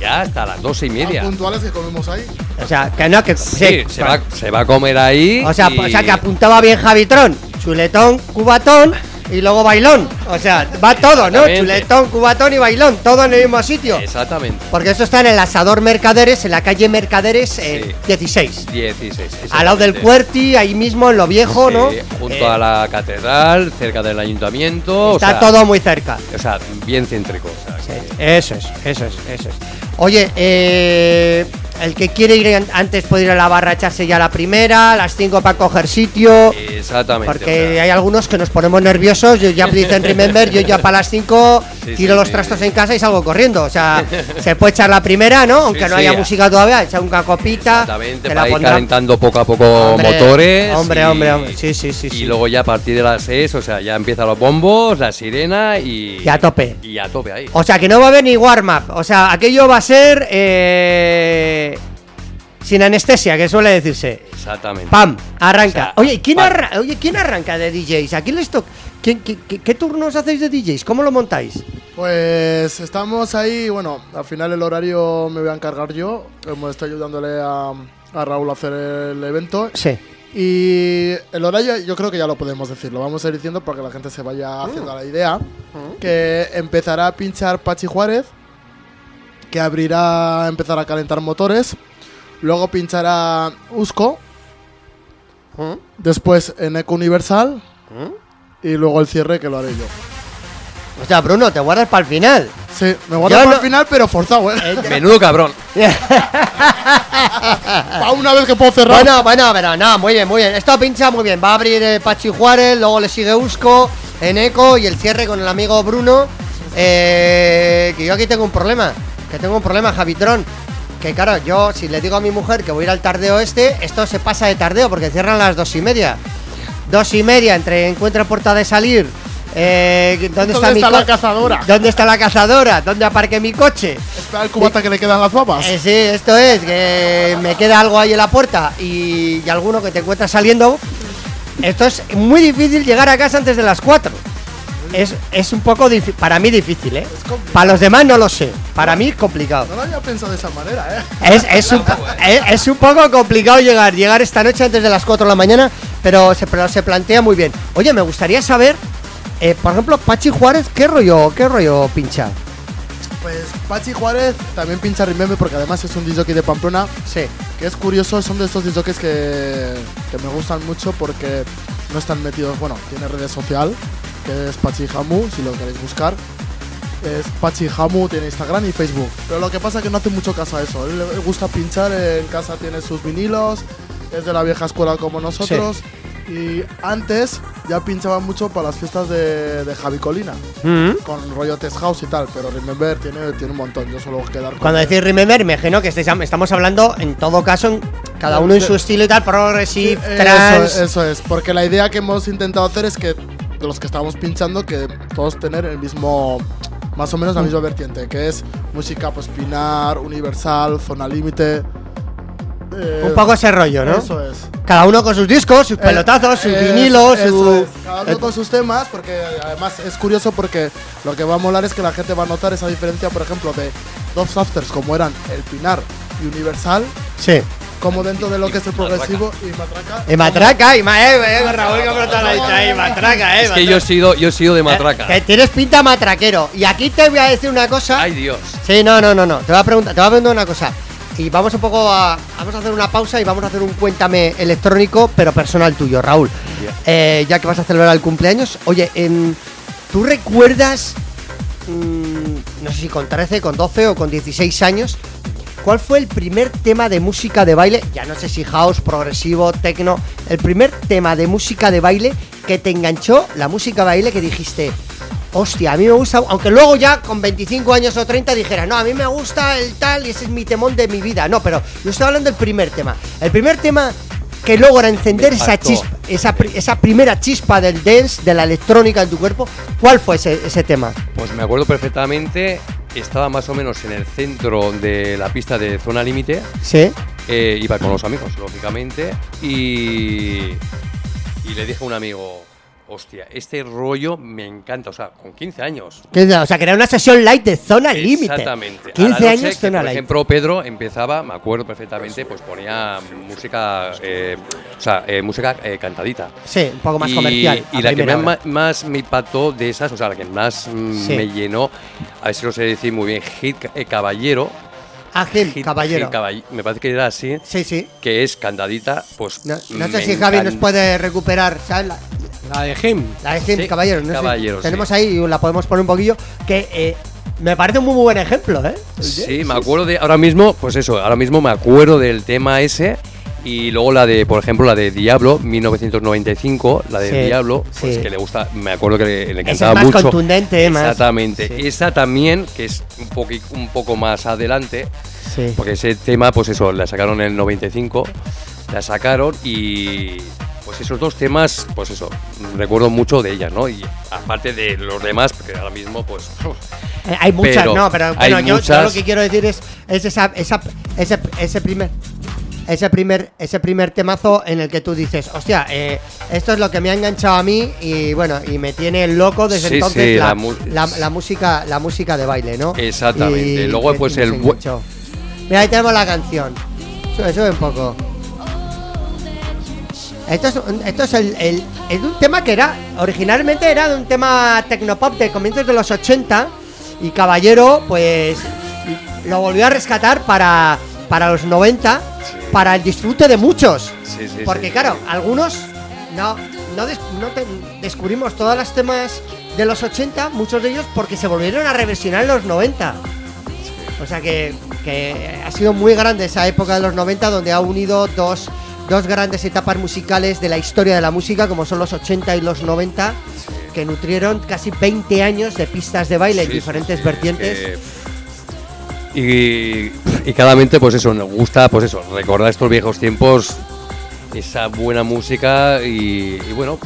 ya hasta las doce y media. Puntuales que comemos ahí. O sea, que no, que Sí, se va, se va a comer ahí. O sea, y- o sea, que apuntaba bien Javitron. Chuletón, cubatón y luego bailón. O sea, va todo, ¿no? Chuletón, cubatón y bailón, todo en el mismo sitio. Exactamente. Porque esto está en el Asador Mercaderes, en la calle Mercaderes eh, Sí. 16. 16. Al lado del. Puerti, ahí mismo en lo viejo, ¿no? Sí, junto Eh, a la catedral, cerca del ayuntamiento. Está o sea, todo muy cerca. O sea, bien céntrico. o sea, Sí, que- Eso es, eso es, eso es. Oye, eh, el que quiere ir an- antes puede ir a la barra a echarse ya la primera, a las 5 para coger sitio. Exactamente. Porque o sea, hay algunos que nos ponemos nerviosos, yo ya dicen remember, yo ya para las 5 Sí, tiro sí, los sí. trastos en casa y salgo corriendo. O sea, se puede echar la primera, ¿no? Aunque no haya música todavía, echar una copita. Exactamente, te para ir pondrán. calentando poco a poco Hombre, motores. hombre, y- hombre, hombre. Sí, sí, sí, Y luego ya a partir de las 6, o sea, ya empiezan los bombos, la sirena y. Y a tope. Y a tope ahí. O sea, que no va a haber ni warm-up. O sea, aquello va a ser eh, sin anestesia, que suele decirse. Exactamente. ¡Pam! Arranca. O sea, Oye, ¿quién, arra- Oye, ¿quién arranca de DJs? ¿A quién les toca? ¿Quién- qué, qué- qué turnos hacéis de DJs? ¿Cómo lo montáis? Pues estamos ahí, bueno, al final el horario me voy a encargar yo. Hemos estado ayudándole a, a Raúl a hacer el evento. Sí. Y el horario yo creo que ya lo podemos decir, lo vamos a ir diciendo para que la gente se vaya Mm. haciendo la idea. Que empezará a pinchar Pachi Juárez, que abrirá, empezará a calentar motores. Luego pinchará Usco, ¿Mm? después en Eco Universal. Y luego el cierre que lo haré yo. O sea, Bruno, te guardas para el final. Sí, me guardo para no- el final, pero forzado, ¿eh? Menudo cabrón. Pa' una vez que puedo cerrar. Bueno, bueno, pero no, muy bien, muy bien. Esto pincha muy bien. Va a abrir eh, Pachi Juárez, luego le sigue Usco, Eneco y el cierre con el amigo Bruno. Eh, que yo aquí tengo un problema. Que tengo un problema, Javitrón. Que claro, yo si le digo a mi mujer que voy a ir al tardeo este, esto se pasa de tardeo porque cierran a las dos y media. Dos y media entre encuentra puerta de salir. Eh, ¿Dónde, está, ¿Dónde mi está la cazadora? ¿Dónde está la cazadora? ¿Dónde aparqué mi coche? Espera el cubata que le quedan las babas. Eh, sí, esto es, que me queda algo ahí en la puerta y, y alguno que te encuentras saliendo. Esto es muy difícil llegar a casa antes de las 4. Es, es un poco difícil, para mí difícil, ¿eh? Para los demás no lo sé, para mí es complicado. No lo había pensado de esa manera, ¿eh? Es, es, un, es un poco complicado llegar, llegar esta noche antes de las 4 de la mañana, pero se, pero se plantea muy bien. Oye, me gustaría saber, eh, por ejemplo, Pachi Juárez, ¿qué rollo, qué rollo pincha? Pues Pachi Juárez también pincha Remember porque además es un DJ de Pamplona Sí. que es curioso, son de estos DJs que, que me gustan mucho porque no están metidos, bueno, tiene redes social, que es Pachi Hamu, si lo queréis buscar. Es Pachi Hamu, tiene Instagram y Facebook. Pero lo que pasa es que no hace mucho caso a eso. Él le gusta pinchar, en casa tiene sus vinilos, es de la vieja escuela como nosotros. Y antes ya pinchaba mucho para las fiestas de, de Javi Colina, con rollo test house y tal. Pero Remember tiene, tiene un montón, yo solo quedar con Cuando él. decís Remember, imagino que estáis- estamos hablando en todo caso, en cada uno en su estilo y tal, progressive, Sí, trans. Eso, eso es, porque la idea que hemos intentado hacer es que de los que estábamos pinchando, que todos tener el mismo, más o menos la misma vertiente, que es música pues pinar, universal, zona límite. eh, Un poco ese rollo, ¿no? Eso es. Cada uno con sus discos, sus Eh, pelotazos, sus vinilos, su. es, Cada uno con sus temas, porque además es curioso porque lo que va a molar es que la gente va a notar esa diferencia, por ejemplo, de dos afters como eran el pinar y universal, Sí. Como dentro de lo que es el progresivo y matraca. Y matraca, y ma, eh, eh, Raúl, que me la ahí, matraca, eh. Es que yo he sido, yo he sido de matraca. Que tienes pinta matraquero. Y aquí te voy a decir una cosa. Ay Dios. Sí, no, no, no, no. Te voy a preguntar, te voy a preguntar una cosa. Y vamos un poco a. Vamos a hacer una pausa y vamos a hacer un cuéntame electrónico, pero personal tuyo, Raúl. Eh, ya que vas a celebrar el cumpleaños. Oye, em, ¿tú recuerdas. mm, no sé si con 13, con 12 o con 16 años. ¿Cuál fue el primer tema de música de baile? Ya no sé si house, progresivo, techno. El primer tema de música de baile que te enganchó la música de baile que dijiste, hostia, a mí me gusta, aunque luego ya con 25 años o 30 dijera, no, a mí me gusta el tal y ese es mi temón de mi vida. No, pero yo estoy hablando del primer tema. El primer tema que logra encender esa chispa, esa, pri- esa primera chispa del dance, de la electrónica en tu cuerpo, ¿cuál fue ese, ese tema? Pues me acuerdo perfectamente, estaba más o menos en el centro de la pista de zona límite, Sí. eh, iba con los amigos, lógicamente, y, y le dije a un amigo, hostia, este rollo me encanta, o sea, con 15 años. O sea, que era una sesión light de zona límite. Exactamente. A 15 la noche años, zona Por light. ejemplo, Pedro empezaba, me acuerdo perfectamente, pues ponía música, eh, o sea, eh, música eh, cantadita. Sí, un poco más y, comercial. Y la que más me impactó de esas, o sea, la que más Sí. me llenó, a ver si lo sé decir muy bien, Hit Caballero. Ah, Gil, Hit- caballero. Caball- me parece que era así, Sí, sí. que es cantadita, pues. No, no sé si Javi nos puede recuperar, ¿sabes? La, de Him. la de Jim, Sí, caballero. No sé. caballero, Tenemos ahí, la podemos poner un poquillo. Que eh, me parece un muy buen ejemplo, ¿eh? Sí, me acuerdo de. Ahora mismo, pues eso, ahora mismo me acuerdo del tema ese. Y luego la de, por ejemplo, la de Diablo, 1995, la de Sí, Diablo, pues sí. que le gusta, me acuerdo que le, le encantaba es más mucho. contundente, más- Exactamente. sí. Esa también, que es un, poqui- un poco más adelante, Sí. porque ese tema, pues eso, la sacaron en el 95, la sacaron y. Pues esos dos temas, pues eso, recuerdo mucho de ellas, ¿no? Y aparte de los demás, porque ahora mismo, pues. Eh, hay muchas, Pero no, pero bueno, yo, yo muchas- lo que quiero decir es, es esa, esa, ese, ese primer. Ese primer, ese primer temazo en el que tú dices, hostia, eh, esto es lo que me ha enganchado a mí y bueno, y me tiene loco desde Sí, entonces sí, la, la mu- la- la música, la música de baile, ¿no? Exactamente. Luego, pues, el. Mira, ahí tenemos la canción. Sube, sube un poco. Esto es, un- esto es el, el- es un tema que era, originalmente era de un tema tecnopop de comienzos de los 80 y Caballero pues lo volvió a rescatar para, para los 90, para el disfrute de muchos. Sí, sí, Porque claro, algunos no, no, des- no te- descubrimos todos los temas de los 80, muchos de ellos porque se volvieron a reversionar en los 90. O sea que, que ha sido muy grande esa época de los 90 donde ha unido dos, dos grandes etapas musicales de la historia de la música como son los 80 y los 90 que nutrieron casi 20 años de pistas de baile en diferentes sí, vertientes. eh, y, y cada mente, pues eso, nos gusta, pues eso, recordar estos viejos tiempos, esa buena música y, y bueno,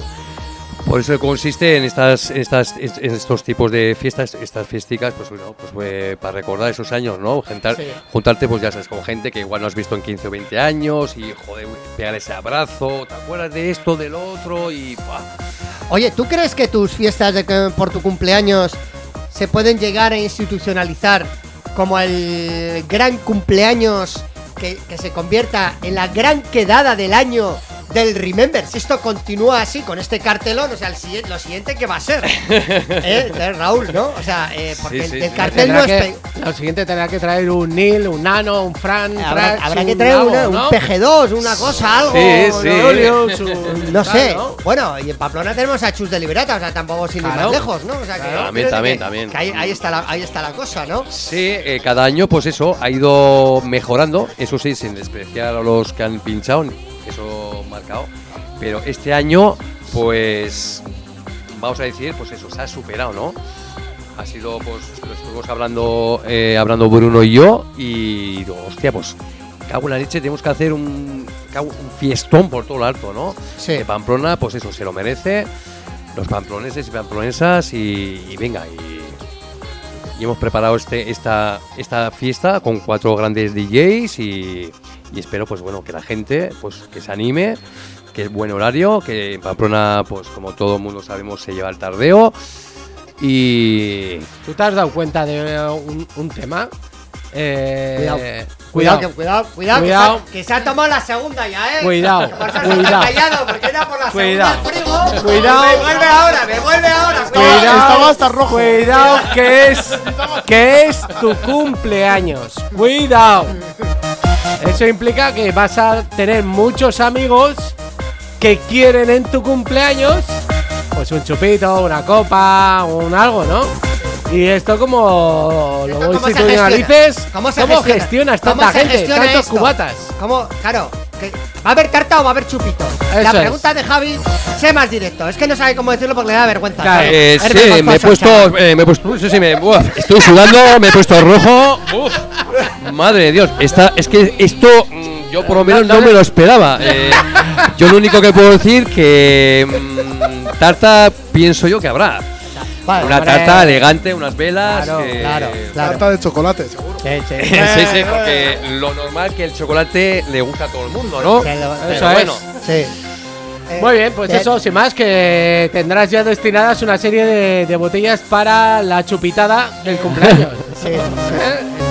por eso consiste en estas, en estas, en estos tipos de fiestas, estas fiesticas, pues bueno, pues eh, para recordar esos años, ¿no? Juntar- Sí. Juntarte, pues ya sabes, con gente que igual no has visto en 15 o 20 años y joder, pegar ese abrazo, ¿te acuerdas de esto, del otro? Y ¡buah! Oye, ¿tú crees que tus fiestas de por tu cumpleaños se pueden llegar a institucionalizar como el gran cumpleaños que, que se convierta en la gran quedada del año del Remember? Si esto continúa así con este cartelón, o sea, el siguiente, lo siguiente que va a ser, ¿Eh? Raúl, ¿no? O sea, eh, porque Sí, el, sí, el sí. cartel no es... que- lo siguiente tendrá que traer un Nil, un Nano, un Fran, un Habrá, habrá que un traer Gabo, una- ¿no? un PG2, una cosa, algo. Sí, sí. Un No sé. claro. Bueno, y en Pamplona tenemos a Chus de Liberata, o sea, tampoco sin ir Claro. más lejos, ¿no? O sea, que También, también, también. que ahí, ahí está la, ahí está la cosa, ¿no? Sí, eh, cada año, pues eso, ha ido mejorando. Eso sí, sin despreciar a los que han pinchado, eso marcado. Pero este año, pues, vamos a decir, pues eso, se ha superado, ¿no? Ha sido, pues, lo estuvimos hablando, eh, hablando Bruno y yo, y digo, hostia, pues, cago en la leche, tenemos que hacer un, cago- un fiestón por todo lo alto, ¿no? Sí. De Pamplona, pues eso, se lo merece. Los pamploneses y pamplonesas, y, y venga, y y hemos preparado este, esta, esta fiesta con cuatro grandes DJs y, y espero pues bueno que la gente pues que se anime que es buen horario que en Pamplona pues como todo el mundo sabemos se lleva el tardeo y ¿Tú te has dado cuenta de eh, un, un tema? Eh, Cuidado. Cuidado, que, cuidado, cuidado, Cuidado. Que, se ha, que se ha tomado la segunda ya, ¿eh? Cuidado, cuidado. callado, porque era por la Cuidado. segunda el frigo. Cuidado. Me vuelve ahora, me vuelve ahora. Estaba- estaba hasta rojo. Cuidado, que es, que es tu cumpleaños. Cuidado. Eso implica que vas a tener muchos amigos que quieren en tu cumpleaños, pues un chupito, una copa, un algo, ¿no? Y esto como ¿Esto lo cómo se institucionalices, gestiona? ¿Cómo se ¿cómo gestiona? gestionas ¿Cómo tanta se gente, gestiona tantos esto? cubatas? ¿Cómo? Claro. que- ¿Va a haber tarta o va a haber chupito? la es. pregunta de Javi, sé más directo. Es que no sabe cómo decirlo porque le da vergüenza. Eh, sí, me he puesto, eh, me he puesto, sí, sí, me, estoy sudando, me he puesto rojo. Uf, madre de Dios, esta, es que esto mm, yo por lo menos no me lo esperaba. Eh, yo lo único que puedo decir que mm, tarta pienso yo que habrá. Vale, Una hombre. tarta elegante, unas velas. Claro, claro, claro. Tarta de chocolate, seguro. Sí, sí. sí, sí, porque lo normal que el chocolate le gusta a todo el mundo, ¿no? Lo- Pero Eso es. bueno, Sí. Eh, Muy bien, pues eh, eso, sin más, que tendrás ya destinadas una serie de, de botellas para la chupitada del cumpleaños. Sí, ¿Eh?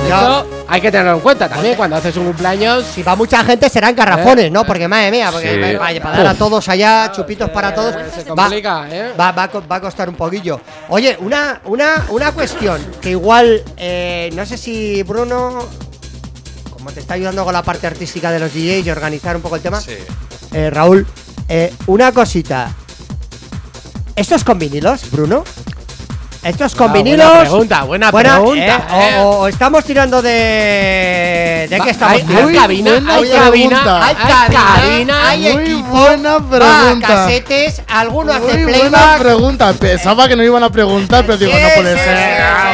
Eso hay que tenerlo en cuenta también cuando haces un cumpleaños. Si va mucha gente serán garrafones, ¿no? Porque madre mía, porque Sí. vaya, para dar a todos allá, chupitos para todos, Eh, se va, complica, ¿eh? va, va a co- va a costar un poquillo. Oye, una, una, una cuestión que igual, eh, no sé si Bruno, como te está ayudando con la parte artística de los DJs y organizar un poco el tema, Sí. eh, Raúl, eh, una cosita. ¿Estos con vinilos, Bruno? ¿Estos con Ah, vinilos? Buena pregunta, buena Bueno, pregunta. eh, o- eh. o, o estamos tirando de. ¿De qué estamos hay, tirando? hay cabina, buena hay cabina. Hay cabina, hay equipo, buena pregunta. casetes, alguno hace Muy buena playback. pregunta. Pensaba que no iban a preguntar, pero digo, Sí, no puede sí, ser. sí,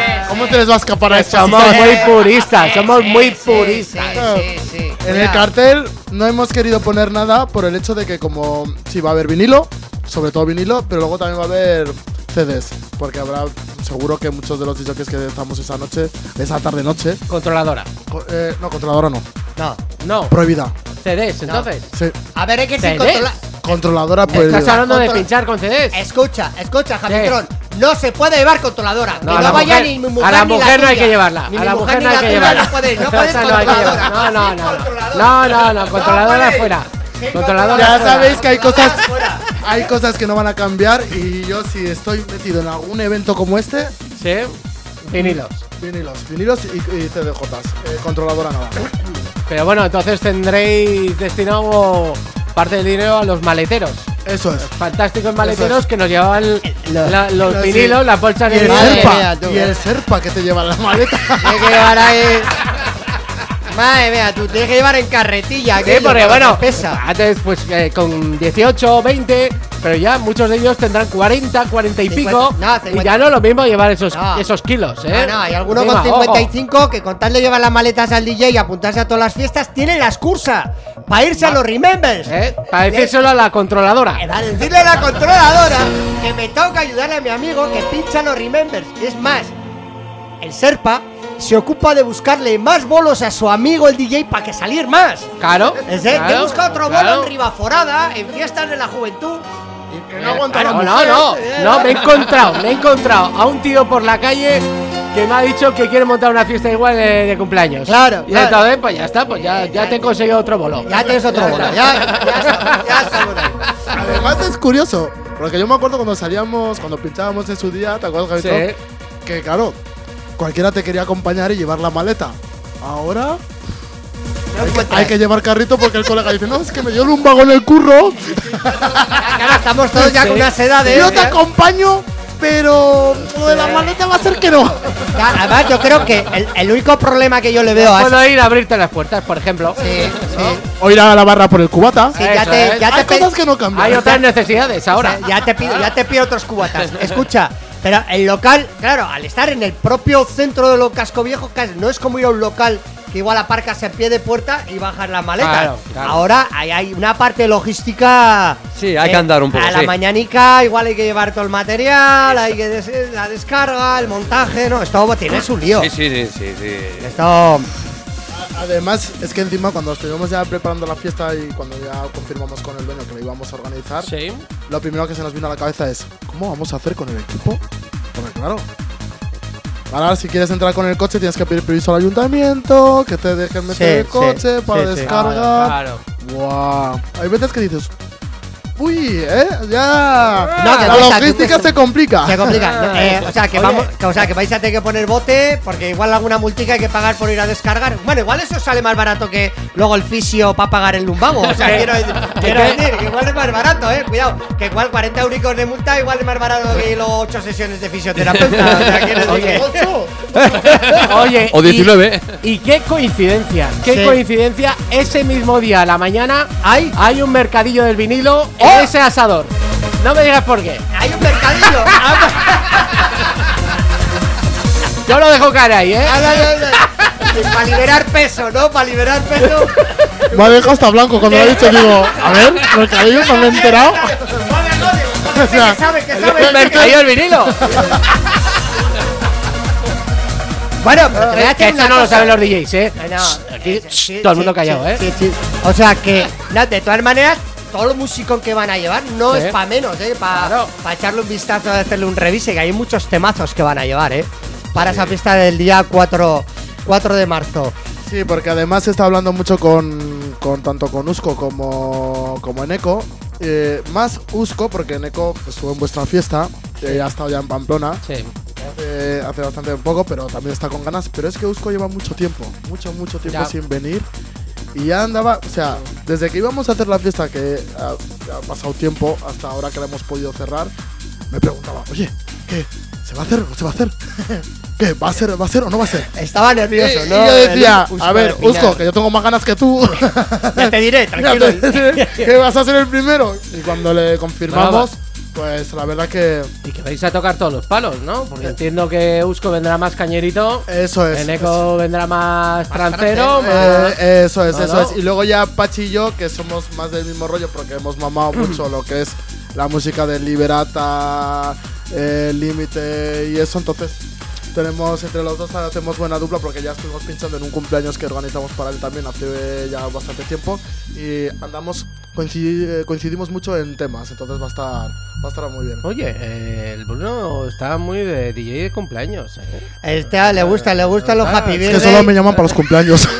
sí, ¿Cómo sí. te les va a escapar a esto? Somos Sí, muy sí. puristas, somos Sí, muy puristas. Sí, sí, sí. En el cartel no hemos querido poner nada por el hecho de que como sí va a haber vinilo, sobre todo vinilo, pero luego también va a haber CDs, porque habrá seguro que muchos de los DJs que estamos esa noche, esa tarde noche, Controladora. co- eh, no controladora no, No. No, prohibida. CDs, entonces. Sí, A ver, hay que ¿CDs? sin controlar. controladora Estás prohibida. hablando de pinchar con CDs. Escucha, escucha, Javitrón. No se puede llevar controladora. No, que a no la vaya mujer- ni mi mujer a la ni mujer no hay que llevarla, Ni a la mujer ni no hay la que llevarla. No puedes, no puedes no controladora. No, no, no, no. controladora. No, no, no, controladora fuera. Sin Controladora Ya sabéis que hay cosas, hay cosas que no van a cambiar y yo si estoy metido en algún evento como este, Sí, vinilos. vinilos, vinilos y, y CDJs, eh, controladora nada. Pero bueno, entonces tendréis destinado parte del dinero a los maleteros. Eso es. Fantásticos maleteros que nos llevaban la- los lo- vinilos, sí. las bolsas Y de el Madre vinilo. serpa, mía, tú. y el serpa que te lleva la maleta. Tienes que llevar ahí. Madre mía, tú tienes que llevar en carretilla. Sí, aquello, porque bueno, Pesa. antes pues eh, con 18, 20, pero ya muchos de ellos tendrán 40, 40 y pico. 50, no, y 50. ya no es lo mismo llevar esos, No. esos kilos, ¿eh? No, no, hay alguno Encima, con ojo. 55 que con tal de llevar las maletas al DJ y apuntarse a todas las fiestas, tiene la excusa para irse a los Remembers. ¿Eh? Para decírselo a la controladora. Para decirle a la controladora que me toca ayudarle a mi amigo que pincha los Remembers. Es más, el Serpa se ocupa de buscarle más bolos a su amigo el DJ para que salir más. Claro. Es decir, claro, busca otro claro. bolo en Ribaforada, en fiestas de la juventud. que no aguanta la No, no, no, no, me he encontrado, me he encontrado a un tío por la calle que me ha dicho que quiere montar una fiesta igual de, de cumpleaños. Claro, Y claro. entonces, pues ya está, pues ya, ya te he conseguido otro bolo. Ya tienes otro bolo, ya, ya, está- ya ahí. Además es curioso, porque yo me acuerdo cuando salíamos, cuando pinchábamos en su día, ¿te acuerdas, Sí. Javier? Que claro, cualquiera te quería acompañar y llevar la maleta. Ahora No encuentras. hay que llevar carrito porque el colega dice, no, es que me dio un vago en el curro. Claro, estamos todos ya Sí. con una seda de. Yo te acompaño, pero lo de la maleta va a ser que no. Ya, además, yo creo que el, el único problema que yo le veo a Puedo ir a abrirte las puertas, por ejemplo. Sí, sí. O ir a la barra por el cubata. Sí, ya te, ya te Hay cosas que no cambian. Hay otras necesidades ahora. ya te pido, ya te pido otros cubatas. Escucha, pero el local, claro, al estar en el propio centro de lo casco viejo, no es como ir a un local que igual aparcas en pie de puerta y bajas la maleta. Claro, claro. Ahora hay, hay una parte logística. eh, Sí, hay que andar un poco, A la sí. mañanica igual hay que llevar todo el material, hay que des- la descarga, el montaje, no, esto tiene su lío. Sí, sí, sí, sí, sí. Esto Además, es que encima cuando estuvimos ya preparando la fiesta y cuando ya confirmamos con el dueño que lo íbamos a organizar, Sí. lo primero que se nos vino a la cabeza es ¿cómo vamos a hacer con el equipo? Porque claro, ahora si quieres entrar con el coche tienes que pedir permiso al ayuntamiento, que te dejen meter Sí, el coche sí, para sí, descargar. Claro. Wow. Hay veces que dices, uy, eh, ya No, que la cuesta, que logística cuesta. se complica. Se complica. Eh, o, sea, que Oye. vamos, que, o sea, que vais a tener que poner bote porque igual alguna multica hay que pagar por ir a descargar. Bueno, igual eso sale más barato que luego el fisio para pagar el lumbago. O sea, quiero, decir que igual es más barato, eh. Cuidado, que igual 40 euricos de multa igual es más barato que los 8 sesiones de fisioterapeuta. O sea, quiero decir que- Ocho. Oye, O y- 19. Y, qué coincidencia, qué Sí. coincidencia. Ese mismo día a la mañana Hay, hay un mercadillo del vinilo ¡Oh! ese asador. No me digas por qué. hay un mercadillo. Ah, Yo lo dejo caer ahí, ¿eh? Para liberar peso, ¿no? Para liberar peso. Me ha dejado hasta blanco cuando lo ha dicho, digo, a ver, mercadillo, no me he enterado. O sea, ¿Qué sabe? ¿Qué El sabe? mercadillo del vinilo. Bueno, pero que esto no lo cosa. saben los DJs, ¿eh? Eh, no, Aquí, eh, sí, todo el mundo callado, sí, ¿eh? sí, sí. O sea que, no, de todas maneras, todo el musicón que van a llevar no Sí. es para menos, ¿eh? Para Claro. echarle un vistazo, hacerle un revise, que hay muchos temazos que van a llevar, ¿eh? Para esa fiesta del día 4, 4 de marzo. Sí, porque además se está hablando mucho con, con tanto con Usco como, como Eneco. Eh, más Usco, porque Eneco estuvo en vuestra fiesta, eh, ha estado ya en Pamplona Sí. hace, hace bastante poco, pero también está con ganas. Pero es que Usco lleva mucho tiempo, mucho, mucho tiempo Ya. sin venir. Y ya andaba, o sea, desde que íbamos a hacer la fiesta, que ha, ha pasado tiempo, hasta ahora que la hemos podido cerrar, me preguntaba, oye, ¿qué? ¿Se va a hacer o no se va a hacer? ¿Qué? ¿Va a ser, va a ser o no va a ser? Estaba nervioso, Y- ¿no? Y yo decía, El a ver. Usco, que yo tengo más ganas que tú. Ya te diré, tranquilo. Que vas a ser el primero. Y cuando le confirmamos, pues la verdad que Y que vais a tocar todos los palos, ¿no? Porque entiendo que Usco vendrá más cañerito, eso es. Eneco vendrá más trancero, Eh, eso es, No, eso no. es. Y luego ya Pachi y yo, que somos más del mismo rollo porque hemos mamado mucho lo que es la música de Liberata, eh, Límite y eso. Entonces, tenemos entre los dos hacemos buena dupla porque ya estuvimos pinchando en un cumpleaños que organizamos para él también hace ya bastante tiempo y andamos coincidi- eh, coincidimos mucho en temas, entonces va a estar va a estar muy bien. Oye, eh, el Bruno está muy de DJ de cumpleaños, ¿eh? Este le gusta, le gustan los Ah, happy es Es que birthday. solo me llaman para los cumpleaños.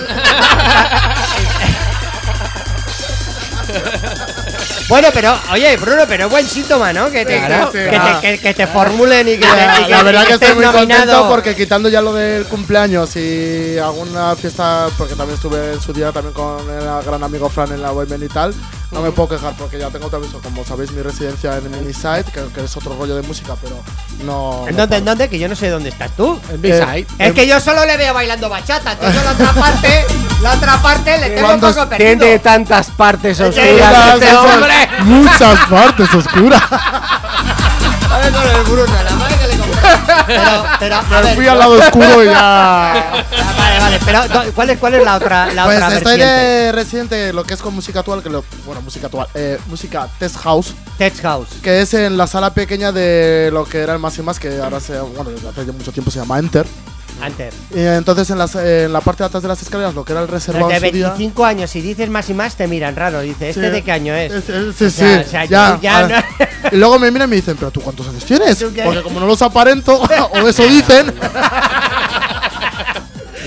Bueno, pero, oye, Bruno, pero es buen síntoma, ¿no? Que te, Claro, que, claro. te, que- que te formulen y que, La, te, la verdad que estoy muy contento porque quitando ya lo del cumpleaños y alguna fiesta, porque también estuve en su día también con el gran amigo Fran en la Bohemian y tal, no me puedo quejar porque ya tengo también, como sabéis, mi residencia en Miniside, que, que es otro rollo de música, pero no... ¿En no dónde, en dónde? Que yo no sé dónde estás tú. En B-Side. Es que yo solo le veo bailando bachata, entonces la otra parte, la otra parte le tengo un ¿Cuántos poco perdido. Tiene tantas partes oscuras Muchas, este hombre. muchas partes oscuras. A ver con el Bruno, la madre que le compré. Pero, pero, a Me ver, fui al lado oscuro y ya... Vale, vale, pero ¿dó- ¿cuál es, cuál es la otra, la Pues otra estoy vertiente? de residente lo que es con música actual, que lo, bueno, música actual, eh, música Test House, Tech House. que es en la sala pequeña de lo que era el más y más, que ahora se, bueno, desde hace mucho tiempo se llama Enter. Antes. Y entonces en, las- en la parte de atrás de las escaleras, lo que era el reservado Los de en su día. 25 años, si dices más y más, te miran raro. Dice, ¿este Sí. de qué año es? Es- es- sí, O sea, sí, o sea, ya. no- Y luego me miran y me dicen, ¿pero tú cuántos años tienes? Porque como no los aparento, o eso dicen.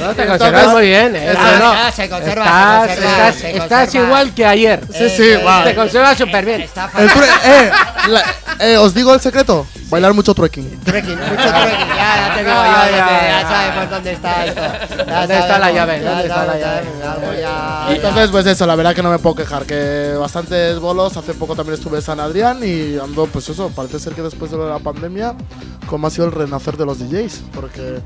No, te conservas muy bien, ¿eh? Eso No, no. Ah, se conserva, estás, se conserva, estás- se estás conserva. igual que ayer. Sí, sí, Eh, vale. Te conservas súper bien. Está El fatal. true- eh, la- eh, os digo el secreto: bailar mucho trekking. Trekking, mucho trekking. Ya, ya te digo yo, Ya, ya, ya ya. sabemos dónde está esto. ¿Dónde está la llave? ¿Dónde está la llave? Entonces, pues eso, la verdad que no me puedo quejar, que bastantes bolos. Hace poco también estuve en San Adrián y ando, pues eso, parece ser que después de la pandemia, como ha sido el renacer de los DJs, porque.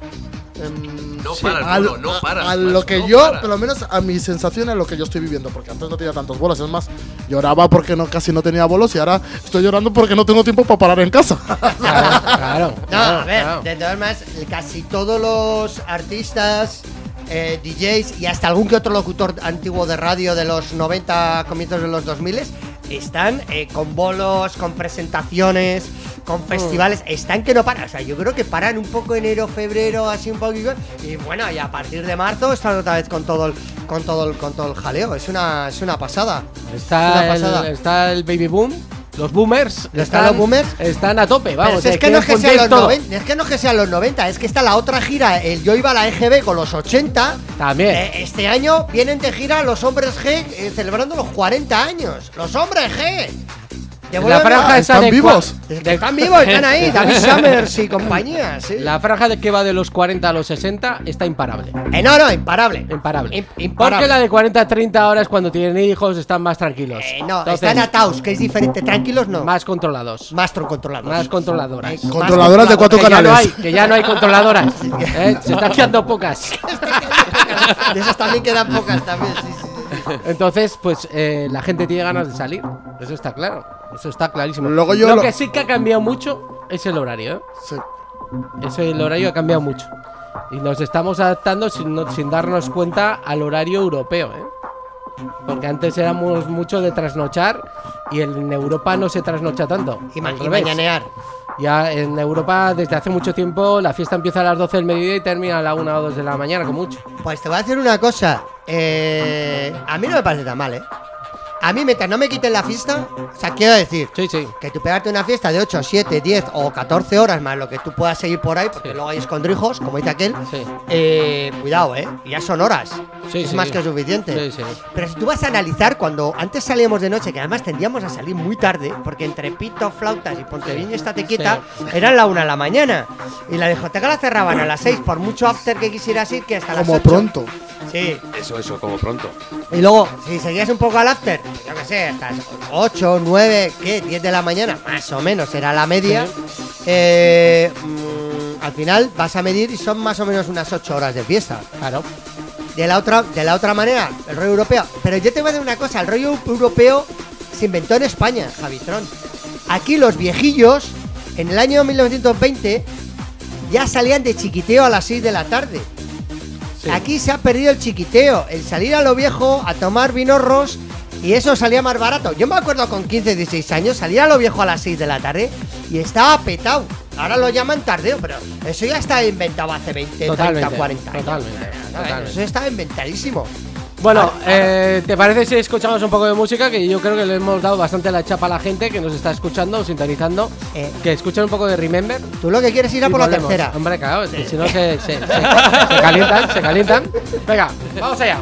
Em, No sí, para al- no a- para, A, lo que no yo, para. por lo menos a mi sensación es lo que yo estoy viviendo, porque antes no tenía tantos bolos, es más, lloraba porque no, casi no tenía bolos y ahora estoy llorando porque no tengo tiempo para parar en casa. Claro, claro. No, a ver, claro. de todas maneras, casi todos los artistas, eh, DJs y hasta algún que otro locutor antiguo de radio de los 90, comienzos de los 2000 están eh, con bolos, con presentaciones, con festivales, están que no paran. O sea, yo creo que paran un poco enero, febrero, así un poquito. Y bueno, y a partir de marzo están otra vez con todo el, con todo el, con todo el jaleo. Es una, es una pasada. Es Está una el, pasada. está el baby boom. Los boomers. ¿Están los boomers? Están a tope, Pero vamos. si es que no es que, sean los fundir todo. 90, es que no es que sean los 90, es que está la otra gira, el Yo iba a la EGB con los 80. También. Eh, este año vienen de gira los hombres G eh, celebrando los 40 años. Los hombres G. La franja esa ¿están de vivos? están vivos, están ahí, David Summers y compañía, sí. La franja de que va de los 40 a los 60 está imparable. Eh, no, no, imparable. Imparable. Im- imparable. Porque la de 40 a 30 horas cuando tienen hijos están más tranquilos. Eh, no, Entonces, están atados, que es diferente. Tranquilos no. más controlados. Más controlados. Más controladoras. Eh, más Controladoras de cuatro Que ya no canales. hay, que ya no hay controladoras. ¿eh? Se están quedando pocas. De esas también quedan pocas también, sí, sí. Entonces, pues eh, la gente tiene ganas de salir. Eso está claro. Eso está clarísimo. Luego yo lo, lo- que sí que ha cambiado mucho es el horario. ¿eh? Sí. Ese el horario ha cambiado mucho. Y nos estamos adaptando sin, no- sin darnos cuenta al horario europeo, ¿eh? Porque antes éramos mucho de trasnochar y en Europa no se trasnocha tanto. Y, ma- y mañanear. Ya en Europa desde hace mucho tiempo la fiesta empieza a las 12 del mediodía y termina a la 1 o 2 de la mañana, con mucho. Pues te voy a decir una cosa. Eh, a mí no me parece tan mal, ¿eh? A mí mientras no me quiten la fiesta, o sea, quiero decir, Sí, sí. que tú pegarte una fiesta de 8, 7, 10 o 14 horas más lo que tú puedas seguir por ahí, porque Sí. luego hay escondrijos, como dice aquel, Sí. eh, cuidado, ¿eh? Ya son horas. Sí, es sí. más que suficiente. Sí, sí. Pero si tú vas a analizar, cuando antes salíamos de noche, que además tendíamos a salir muy tarde, porque entre pito, flautas y Ponteviño estate quieta, eran la una de la mañana. Y la discoteca la cerraban a las 6, por mucho after que quisieras ir, que hasta las Como 8. pronto. Sí. Eso, eso, como pronto. Y luego, si seguías un poco al after, yo qué sé, hasta 8, 9, ¿qué? 10 de la mañana, más o menos, era la media. eh, mm, al final vas a medir y son más o menos unas 8 horas de fiesta. Claro. De la otra, de la otra manera, el rollo europeo. Pero yo te voy a decir una cosa, el rollo europeo se inventó en España, Javitrón. Aquí los viejillos, en el año 1920, ya salían de chiquiteo a las 6 de la tarde. Sí. Aquí se ha perdido el chiquiteo, el salir a lo viejo a tomar vinorros y eso salía más barato. Yo me acuerdo con 15, 16 años, salía lo viejo a las 6 de la tarde y estaba petado. Ahora lo llaman tardeo, pero eso ya estaba inventado hace 20, Totalmente, 30, 40 años. totalmente, totalmente. Eso estaba inventadísimo. Bueno, eh, ¿te parece si escuchamos un poco de música? Que yo creo que le hemos dado bastante la chapa a la gente que nos está escuchando o sintonizando. Eh. Que escuchen un poco de Remember. Tú lo que quieres es ir a por la volvemos. tercera. Hombre, claro, que si no se, se, se- se calientan, se calientan. Venga, vamos allá.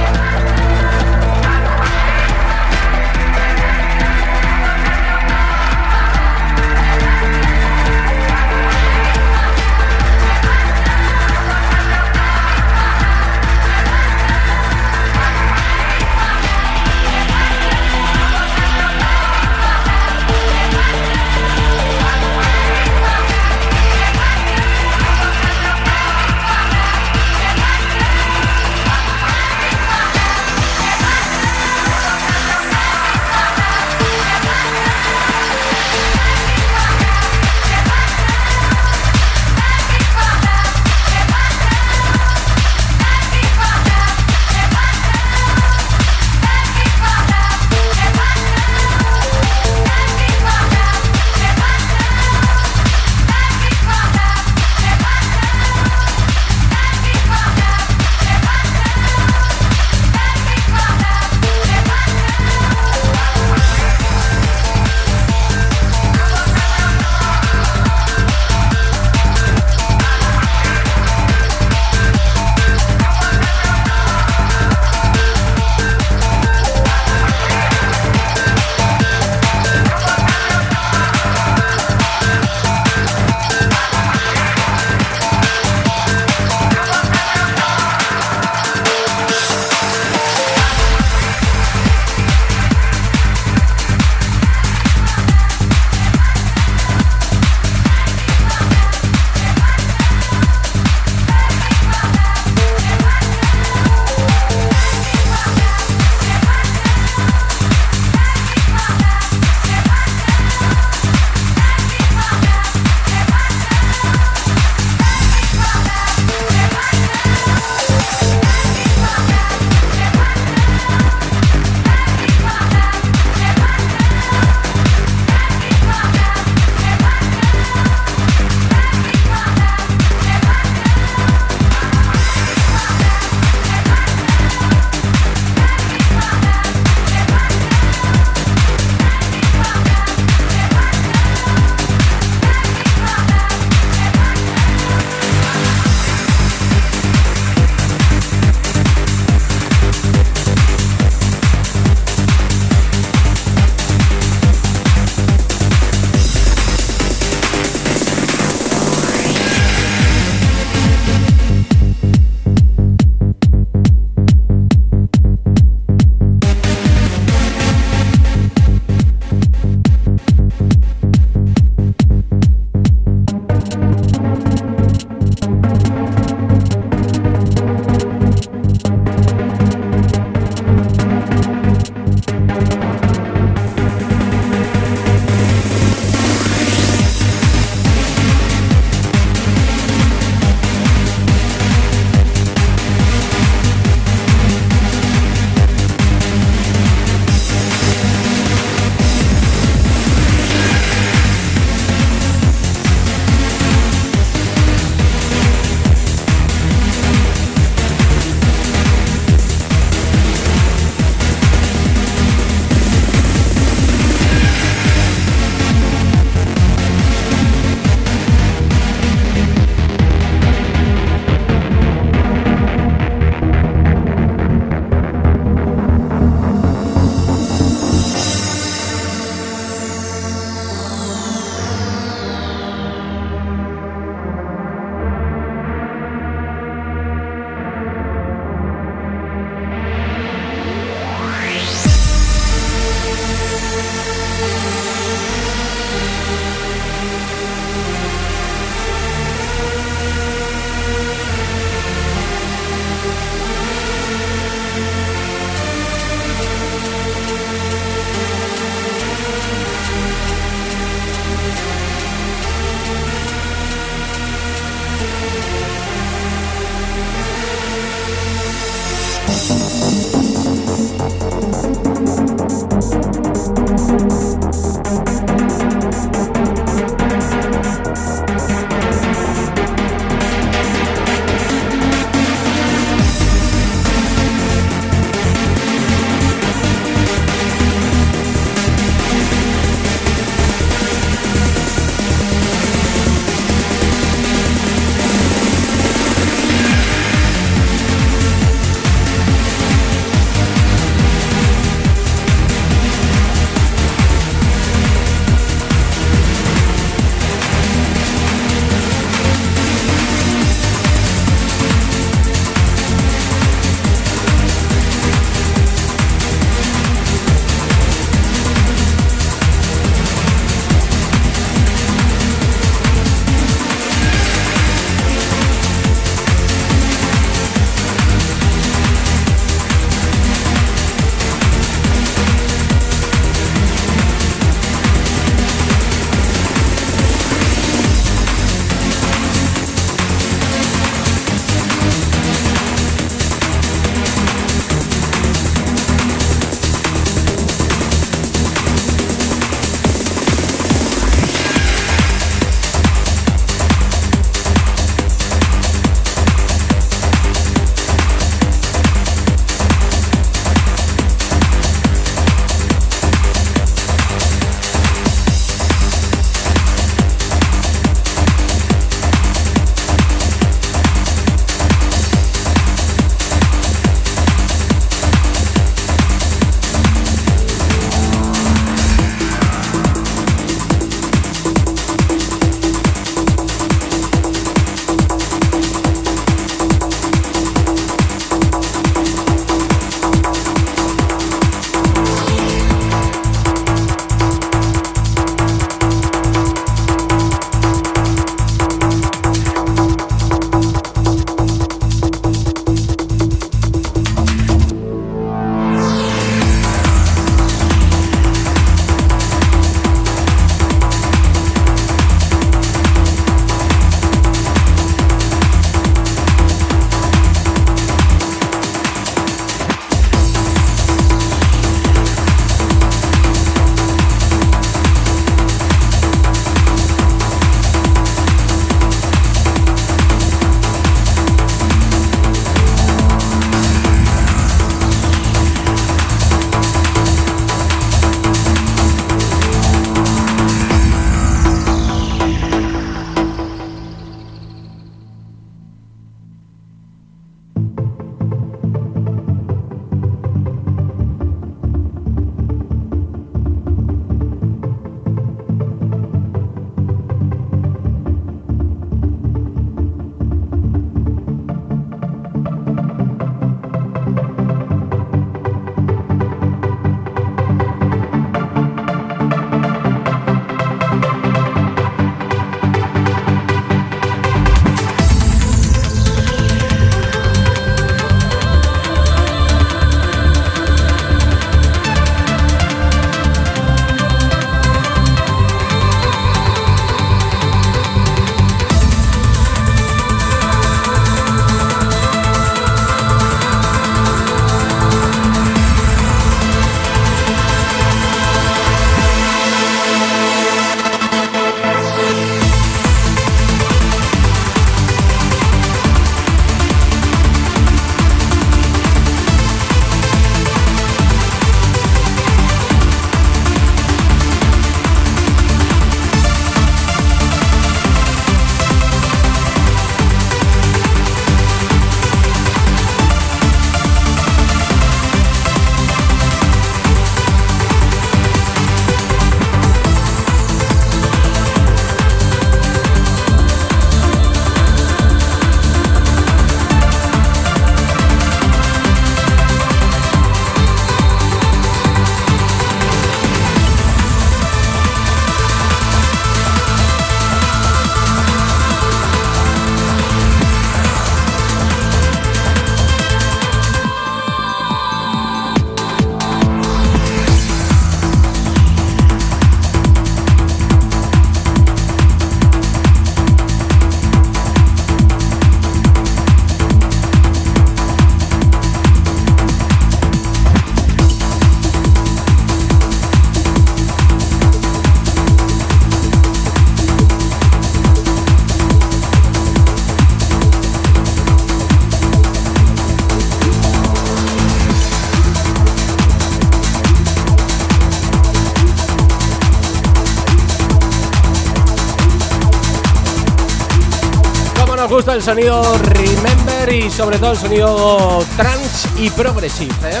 Gusta el sonido Remember y sobre todo el sonido trance y progressive, ¿eh?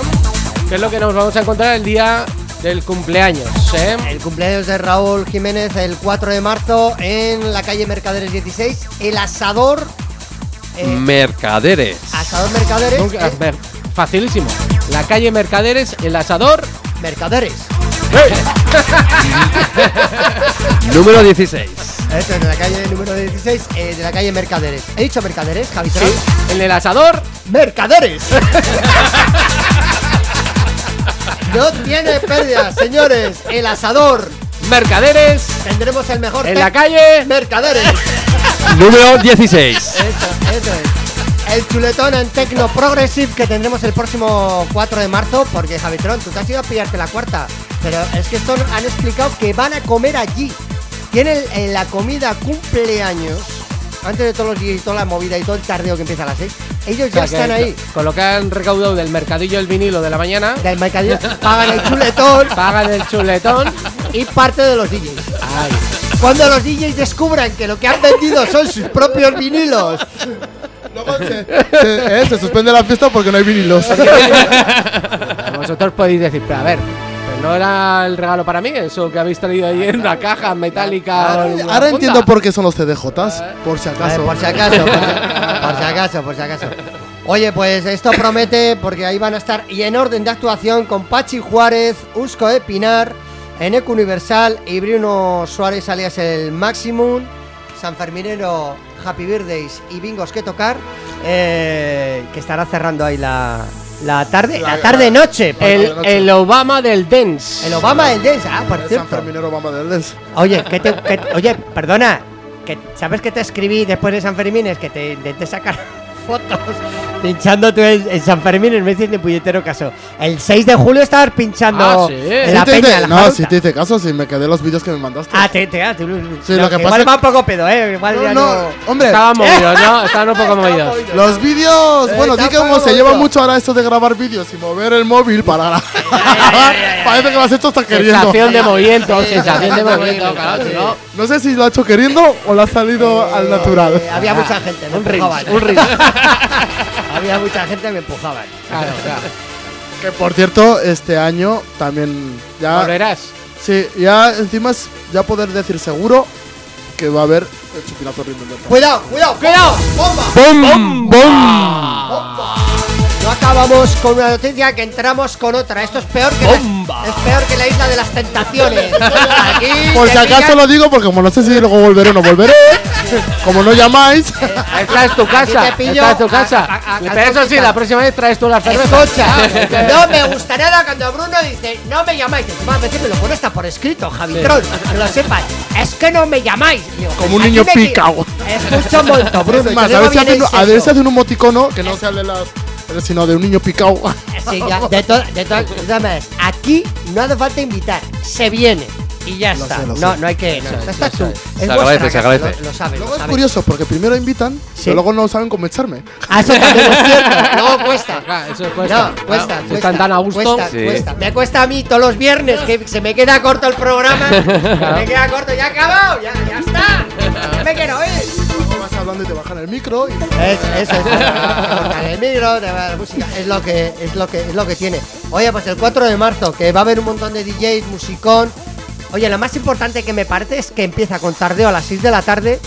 Que es lo que nos vamos a encontrar el día del cumpleaños, ¿eh? El cumpleaños de Raúl Jiménez el 4 de marzo en la calle Mercaderes 16. El asador. eh, Mercaderes. asador Mercaderes. Nunca- eh, ver, Facilísimo. La calle Mercaderes, el asador. Mercaderes. Número 16. Esto es de la calle número 16, eh, de la calle Mercaderes. ¿He dicho Mercaderes, Javi? Sí. En el asador. ¡Mercaderes! no tiene pérdida, señores. El asador. Mercaderes. Tendremos el mejor. En la calle. Mercaderes. Número 16. Eso, eso es. El chuletón en Tecno Progressive que tendremos el próximo 4 de marzo. Porque Javitron, tú te has ido a pillarte la cuarta. Pero es que estos han explicado que van a comer allí. Tienen eh, la comida cumpleaños. Antes de todos los días y toda la movida y todo el tardeo que empieza a las 6. Ellos O sea, ya están que ahí. Con lo que han recaudado del mercadillo del vinilo de la mañana. Del mercadillo. Pagan el chuletón. Pagan el chuletón. y parte de los DJs. Ay. Cuando los DJs descubran que lo que han vendido son sus propios vinilos. Luego se, se- eh, se suspende la fiesta porque no hay vinilos. Vosotros podéis decir, pero a ver, no era el regalo para mí, eso que habéis traído ahí en una caja metálica. Ahora entiendo por qué son los CDJs, por si acaso. por si acaso, por si, por si acaso, por si acaso. Oye, pues esto promete porque ahí van a estar y en orden de actuación con Pachi Juárez, Usco de Pinar, Eneco Universal y Bruno Suárez alias el Maximum, San Ferminero, Happy Birthdays y Bingos que tocar, eh, que estará cerrando ahí la, la tarde, la, La- tarde noche. El, el Obama del dance. El Obama del Dance, ah, por San cierto. Ferminero Bamba del Dance. Oye, que te, que- oye, perdona, que ¿sabes que te escribí después de San Fermín? Es que te intenté sacar fotos pinchando tú en, en San Fermín en medio de puñetero caso. El 6 de julio estabas pinchando Ah, sí. en la Sí te peña, en la no, si te hice caso, si me quedé los vídeos que me mandaste. Ah, te, te, ah, tú- Sí, no, lo que que pasa igual es- va un poco pedo, eh. Igual no, ya no, no. hombre, Estaban movidos, ¿no? Estaban un poco movidos. los vídeos, Eh, bueno, di que como se lleva movido. mucho ahora esto de grabar vídeos y mover el móvil para grabar. Parece que lo has hecho hasta queriendo. Sensación de movimiento, sensación de movimiento, claro, si no. No sé si lo ha hecho queriendo o le ha salido al natural. Eh, había mucha gente, me Un empujaban. un había mucha gente, me empujaban. Claro, claro. Que por cierto, este año también ya. Volverás. Sí, ya encima es ya poder decir seguro que va a haber el chupinazo. Cuidado, cuidado, cuidado. Bomba. ¡Bum! ¡Bum! No acabamos con una noticia que entramos con otra. Esto es peor que la, es peor que la isla de las tentaciones. Aquí Por si acaso pillan- lo digo, porque como no sé si luego volveré o no volveré, como no llamáis, Esta es tu casa. te pillo Esta es tu a- casa. a- a- a Pero eso sí, la próxima vez traes tú las cervezas. Escucha, no me gustaría nada cuando Bruno dice no me llamáis. Veces me lo pone hasta por escrito, Javitron, que lo sepas. Es que no me llamáis. Digo, Como un aquí niño picao. Escucha un momento, Bruno. es más, a ver, si hacen, un moticono que no sea de las. Sino de un niño picao. Sí, ya, de, to- de todas de todas maneras, aquí no hace falta invitar, se viene y ya Lo está. sé, no, sé. no hay que. No, Se agradece, se agradece. Lo, lo saben, Luego lo es saben. curioso porque primero invitan, Sí. pero luego no saben cómo echarme. Ah, eso también es cierto. Luego cuesta. Ajá, Eso cuesta. No, cuesta, Claro, cuesta. están tan a gusto. Cuesta, Sí. cuesta. Me cuesta a mí todos los viernes que se me queda corto el programa. Se me queda corto, ya ha acabado, ya, ya está. Ya me quiero ir. Hablando y te bajan el micro y. Es, eso es. el micro, la música. Es lo que es lo que es lo que tiene. Oye, pues el 4 de marzo, que va a haber un montón de DJs, musicón. Oye, lo más importante que me parece es que empieza con tardeo a las 6 de la tarde,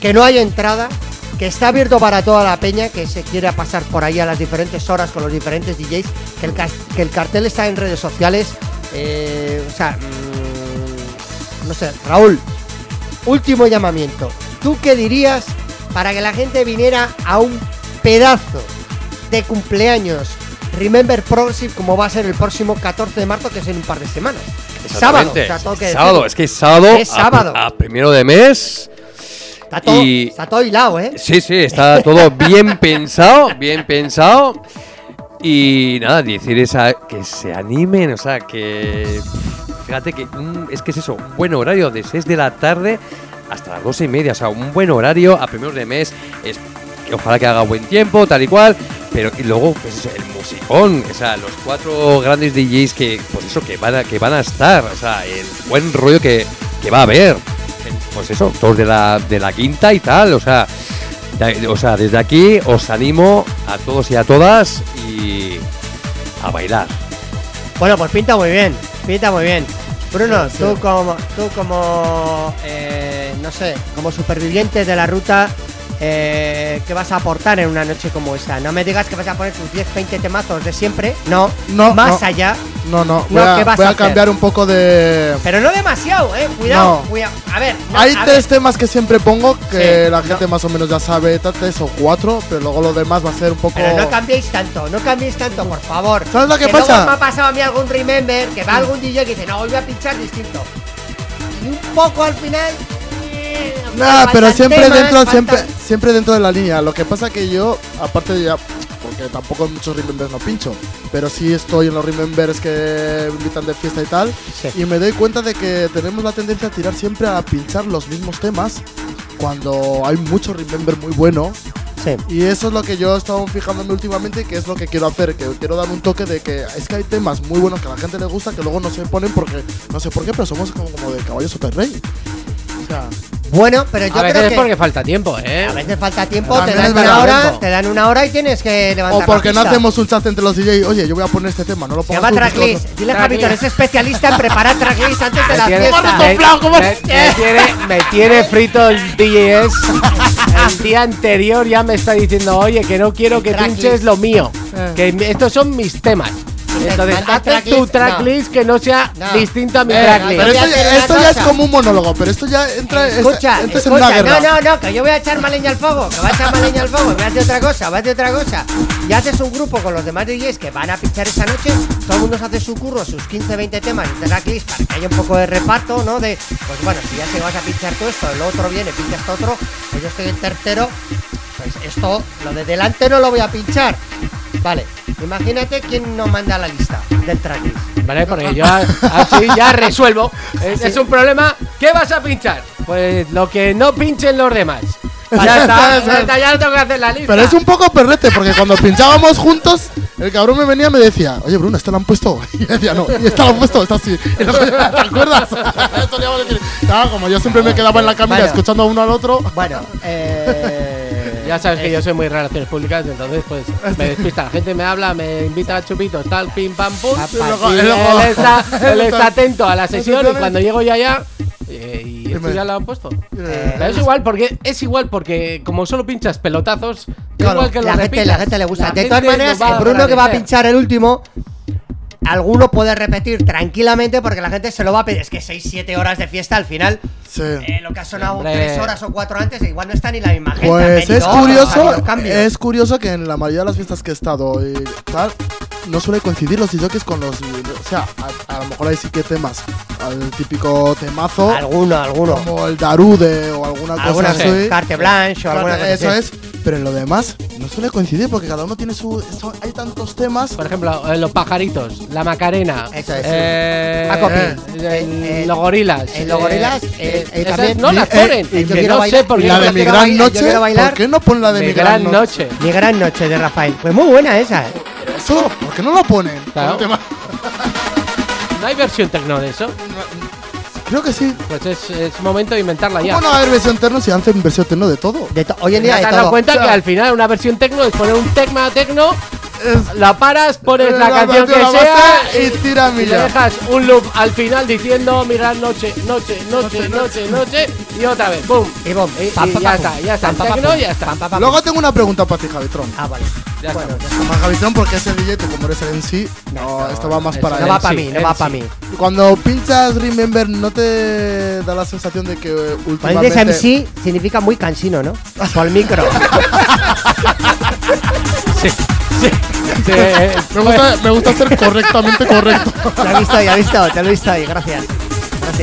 que no hay entrada, que está abierto para toda la peña que se quiera pasar por ahí a las diferentes horas con los diferentes DJs, que el, que el cartel está en redes sociales. eh, o sea, mm, no sé, Raúl, último llamamiento. ¿Tú qué dirías para que la gente viniera a un pedazo de cumpleaños Remember Progressive como va a ser el próximo 14 de marzo, que es en un par de semanas? Sábado, o Exactamente. sea, tengo que sábado, es que es sábado. Es a- sábado. A, primero de mes. Está todo, y- está todo hilado, ¿eh? Sí, sí, está todo bien pensado, bien pensado. Y nada, decir esa que se animen, o sea, que fíjate que un- es que es eso, un buen horario de 6 de la tarde hasta las 12 y media, o sea, un buen horario a primeros de mes, es que ojalá que haga buen tiempo, tal y cual, pero y luego pues eso, el musicón, o sea, los cuatro grandes DJs que pues eso que van a que van a estar, o sea, el buen rollo que, que va a haber. Pues eso, todos de la, de la quinta y tal, o sea, O sea, desde aquí os animo a todos y a todas y a bailar. Bueno, pues pinta muy bien, pinta muy bien. Bruno, Sí, sí. tú como, tú como, eh, no sé, como superviviente de la ruta, eh, ¿qué vas a aportar en una noche como esta? No me digas que vas a poner tus 10, 20 temazos de siempre, no, No, más no. allá, No, no, No, voy a, ¿qué vas voy a a cambiar un poco de. pero no demasiado, eh, cuidado, No. cuidado. A ver, no, Hay a tres ver, temas que siempre pongo que Sí, la gente no. más o menos ya sabe, tres o cuatro, pero luego lo demás va a ser un poco. pero no cambiéis tanto, no cambiéis tanto, por favor. ¿Sabes lo que luego pasa? me ha pasado a mí algún remember que va algún DJ que dice, no, voy a pinchar distinto. Y un poco al final. Nah, pero siempre temas, dentro, faltan- siempre, siempre dentro de la línea. Lo que pasa que yo, aparte de ya, porque tampoco en muchos remembers no pincho, pero sí estoy en los remembers que me invitan de fiesta y tal, Sí. y me doy cuenta de que tenemos la tendencia a tirar siempre a pinchar los mismos temas cuando hay mucho remember muy bueno. Sí. Y eso es lo que yo he estado fijándome últimamente y que es lo que quiero hacer, que quiero dar un toque de que es que hay temas muy buenos que a la gente le gusta que luego no se ponen porque no sé por qué, pero somos como, como de caballo super sea, Bueno, pero yo A veces creo es que. porque falta tiempo, ¿eh? A veces falta tiempo, te dan es una hora, Tiempo. te dan una hora y tienes que levantar o porque la no hacemos un chat entre los DJs, oye, yo voy a poner este tema, no lo Se pongas llama tracklist. Dile a. Javitor, es especialista en preparar tracklist antes de Me la tiene, fiesta. me- ¿cómo? me- me tiene, me tiene frito el DJs. El día anterior ya me está diciendo, oye, que no quiero que pinches lo mío. Eh. Que estos son mis temas. Me Entonces, tracklist, tu tracklist que no sea No. distinto a mi Eh, tracklist. Pero esto, ya- esto es como un monólogo, pero esto ya entra, es- Escucha, en una escucha, guerra. no, no, no, que yo voy a echar más leña al fuego, que va a echar más leña al fuego, voy a hacer otra cosa, a hacer otra cosa. Ya haces un grupo con los demás DJs que van a pinchar esa noche, todo el mundo se hace su curro, sus 15, 20 temas de tracklist para que haya un poco de reparto, ¿no? De, pues bueno, si ya se vas a pinchar todo esto, el otro viene, pincha esto otro, pues yo estoy en tercero, pues esto, lo de delante no lo voy a pinchar. Vale, imagínate quién nos manda la lista del tracklist. Vale, porque yo así ya resuelvo. Es, es un problema. ¿Qué vas a pinchar? Pues lo que no pinchen los demás. Ya está, ya está, ya no tengo que hacer la lista. Pero es un poco perrete, porque cuando pinchábamos juntos, el cabrón me venía y me decía, oye Bruno, ¿esto lo han puesto? Y yo decía, no, y esta lo han puesto, está así. Y luego, ¿te acuerdas? Esto le iba a decir. Claro, como yo siempre me quedaba en la camina Bueno. escuchando a uno al otro. Bueno, eh, Ya sabes que yo soy muy relaciones públicas, entonces pues me despista. La gente me habla, me invita a chupitos, tal, pim, pam, pum. Y luego- Y y luego- él, está, él está atento a la sesión y cuando llego yo allá, eh, y esto ya lo han puesto. Eh, Pero es igual porque es igual porque como solo pinchas pelotazos, da Claro, igual que lo la, gente, repitas. la gente le gusta. La de todas gente maneras, lo va el Bruno que va a agradecer. pinchar el último, alguno puede repetir tranquilamente porque la gente se lo va a pedir. Es que 6-7 horas de fiesta al final, Sí. eh, lo que ha sonado Hombre. 3 horas o 4 antes, igual no está ni la misma gente. Pues es curioso, es curioso que en la mayoría de las fiestas que he estado y tal, no suele coincidir los DJs con los. O sea, a, a lo mejor hay sí que temas. Al típico temazo, Alguno, alguno. como el Darude o alguna cosa así. carte blanche o alguna cosa Eso es, pero en lo demás no suele coincidir porque cada uno tiene su. son- hay tantos temas. Por ejemplo, eh, los pajaritos, la Macarena, Eso es. eh, Paco Pi. eh, Eh, eh, los gorilas. eh, los gorilas, eh, eh, eh, también- no las eh, ponen. y yo quiero no bailar- sé por qué. la no de mi gran noche. ¿por qué no ponen la de mi, Mi gran noche. Mi gran noche de Rafael. Pues muy buena esa. eh. Eso, ¿por qué no lo ponen? Claro. Tema- No hay versión tecno de eso. Creo que sí. Pues es, es momento de inventarla ya. ¿Cómo no va a haber versión terno si hacen versión terno de todo? De to- hoy en ¿Te día has de dado todo. cuenta O sea- que al final una versión tecno es poner un tecma tecno, Es- la paras, pones la, canción que la sea y tira y le dejas un loop al final diciendo mi gran noche, noche, noche, noche, noche y otra vez, ¡pum! Y bom, Y, pam, y pam, ya pam, está, ya está, pam, pam, tecno pam, ya está. pam, pam, pam. Luego tengo una pregunta para ti, Javitron. Ah, vale. Ya Bueno, está. ya está. Para Javitron, porque ese DJ, tú como eres el en sí, no, esto va más para no. No va para mí, no va para mí. Cuando pinchas Remember, ¿no te da la sensación de que eh, Cuando últimamente... dices MC significa muy cansino, ¿no? Por el micro. Sí, sí, sí, eh, Me gusta, me gusta ser correctamente correcto. Te he visto, ya he visto, te lo he visto ahí, gracias.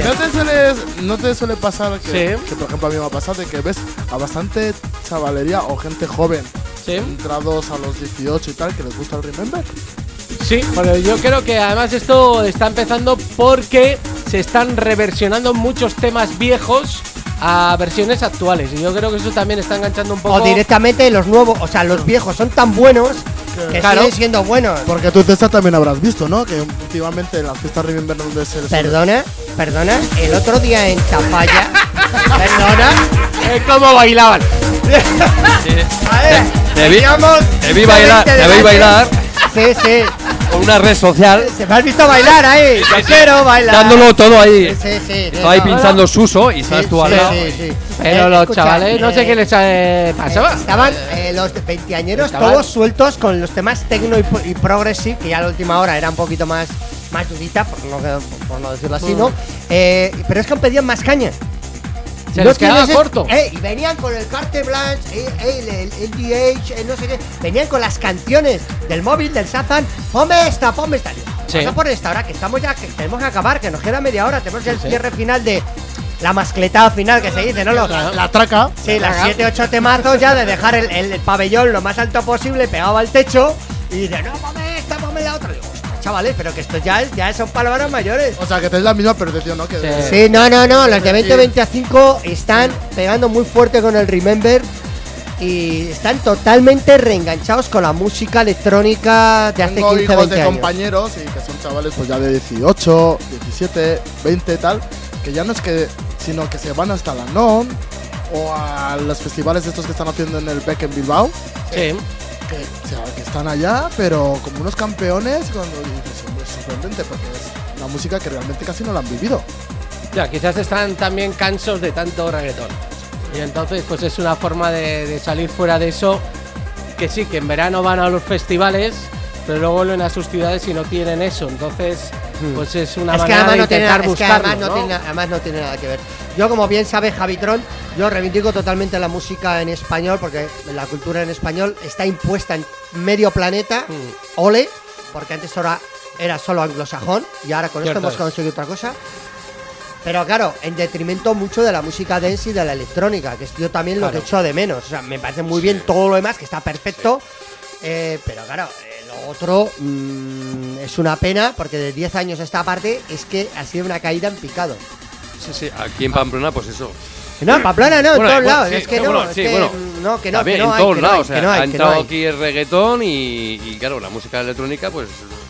¿No te, sueles, ¿No te suele pasar que, Sí. que, por ejemplo, a mí me ha pasado de que ves a bastante chavalería o gente joven sí. entrados a los 18 y tal que les gusta el Remember? Sí, pero yo creo que además esto está empezando porque se están reversionando muchos temas viejos a versiones actuales. Y yo creo que eso también está enganchando un poco. O directamente los nuevos, o sea, los viejos son tan buenos que Claro. siguen siendo buenos. Porque tú, César, también habrás visto, ¿no? Que últimamente en las fiestas Remember donde se Perdona, perdona, el otro día en Tafalla, perdona, Eh, ¿Cómo bailaban? A ver, teníamos te vi bailar, 20 te vi delante. bailar Sí, sí. Con una red social, Se me has visto bailar ahí. Yo quiero bailar. dándolo todo ahí. Sí, sí, sí. Estaba ahí No, pinchando Suso y Sí, estás tú sí, al lado. sí, sí. Pero Eh, los escucha, chavales, no sé eh, qué les eh, pasaba. Eh, Estaban eh, los veinteañeros todos sueltos con los temas techno y, y progressive, que ya a la última hora era un poquito más, más durita, por no, por no decirlo así, ¿no? Eh, pero es que pedían más caña. Se No les quedaba corto. eh, y venían con el carte blanche, eh, eh, el, LDH, eh, no sé qué. Venían con las canciones del móvil, del Sazan. Ponme esta, ponme esta. Sí. Vamos a por esta hora, que estamos ya, que tenemos que acabar, que nos queda media hora. Tenemos el sí. cierre final de la mascletada final que se dice, ¿no? Los- La traca. Sí, las Caga. 7, 8 temazos ya de dejar el, el- el pabellón lo más alto posible, pegado al techo. Y dice, no, ponme esta, ponme la otra. Digo, "Ostras, chavales, pero que esto ya, es- ya son palabras mayores. O sea, que tenéis la misma percepción, ¿no? Que Sí. Sí, no, no, no. Los de 2025 están pegando muy fuerte con el Remember. Y están totalmente reenganchados con la música electrónica de hace Tengo 15, hijos 20 de años. compañeros y que son chavales pues ya de 18, 17, 20 tal, que ya no es que, sino que se van hasta la NOM o a los festivales estos que están haciendo en el Beck en Bilbao, Sí. Que, que están allá, pero como unos campeones, cuando dices, "Hombre, es sorprendente, porque es una música que realmente casi no la han vivido. Ya, quizás están también cansos de tanto reggaetón. Y entonces, pues es una forma de salir fuera de eso. Que sí, que en verano van a los festivales, pero luego vuelven a sus ciudades y no tienen eso. Entonces, pues es una Hmm. es manera de no, tiene, intentar es que buscarlo. además no, ¿no? tiene, además no tiene nada que ver. Yo, como bien sabe Javitron, yo reivindico totalmente la música en español porque la cultura en español está impuesta en medio planeta. Mm. Ole, porque antes ahora era solo anglosajón y ahora con Cierto esto hemos es. conseguido otra cosa. Pero claro, en detrimento mucho de la música dance y de la electrónica, que yo también lo que echo de menos. O sea, me parece muy bien todo lo demás, que está perfecto. eh, pero claro, otro mm, es una pena, porque de 10 años a esta parte es que ha sido una caída en picado. Sí, sí, aquí en Pamplona, pues eso. No, en Pamplona no, en todos bueno, lados. sí, es que bueno, no, es sí, que bueno. no, que no, También que no en todos no lados, o sea, no hay, ha que no entrado hay. aquí el reggaetón y, y, claro, la música electrónica, pues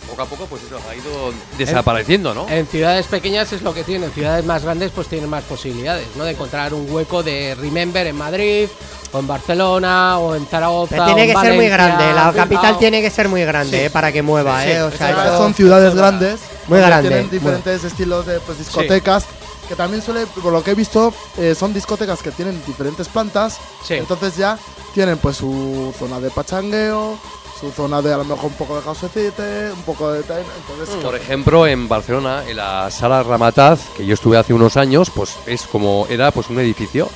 poco a poco, pues eso ha ido desapareciendo, ¿no? En ciudades pequeñas es lo que tienen, en ciudades más grandes pues tienen más posibilidades, ¿no? De encontrar un hueco de Remember en Madrid, o en Barcelona, o en Zaragoza. Pero o tiene en que ser muy Valencia, grande, la capital tiene que ser muy grande Sí. eh, para que mueva, Sí, eh. O sea, son ciudades grandes, Muy donde grande, tienen muy- diferentes estilos de pues, discotecas. Que también suele, por lo que he visto, eh, son discotecas que tienen diferentes plantas. Sí. Entonces ya tienen pues su zona de pachangueo, su zona de a lo mejor un poco de causecite, un poco de tal. Entonces, Por ejemplo, en Barcelona, en la sala Ramataz, que yo estuve hace unos años, pues es como era pues un edificio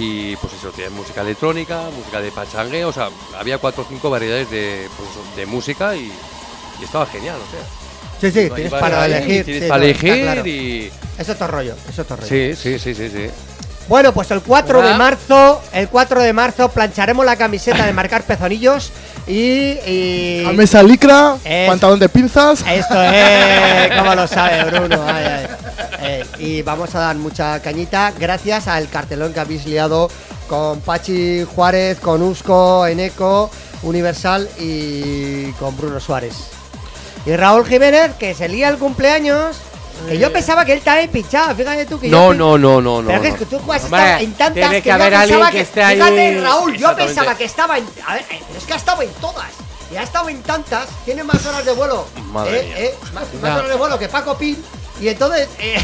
y pues eso tiene música electrónica, música de pachangue, o sea, había cuatro o cinco variedades de, pues, eso, de música y, y estaba genial, o sea. Sí, sí, tienes para elegir. Tienes para elegir y Eso es todo rollo, eso es todo rollo. sí, sí, sí, sí, sí. Bueno, pues el 4 de marzo, el 4 de marzo plancharemos la camiseta de marcar pezonillos y, y- camisa licra, Es- pantalón de pinzas. esto es como lo sabe Bruno. ay, ay. Eh, y vamos a dar mucha cañita gracias al cartelón que habéis liado con Pachi Juárez, con Usco, Eneco, Universal y con Bruno Suárez. Y Raúl Jiménez, que se lía el cumpleaños. Que yo pensaba que él estaba ahí pinchado, fíjate tú que yo No, pi- no, no, no, no. pero que no. es que tú has Hombre, en tantas tiene que yo haber alguien pensaba que esté ahí- Fíjate, Raúl, yo pensaba que estaba en. A ver, eh, es que ha estado en todas. Y ha estado en tantas. Tiene más horas de vuelo. Madre eh, mía. eh, más, más horas de vuelo que Paco Pin. Y entonces, eh,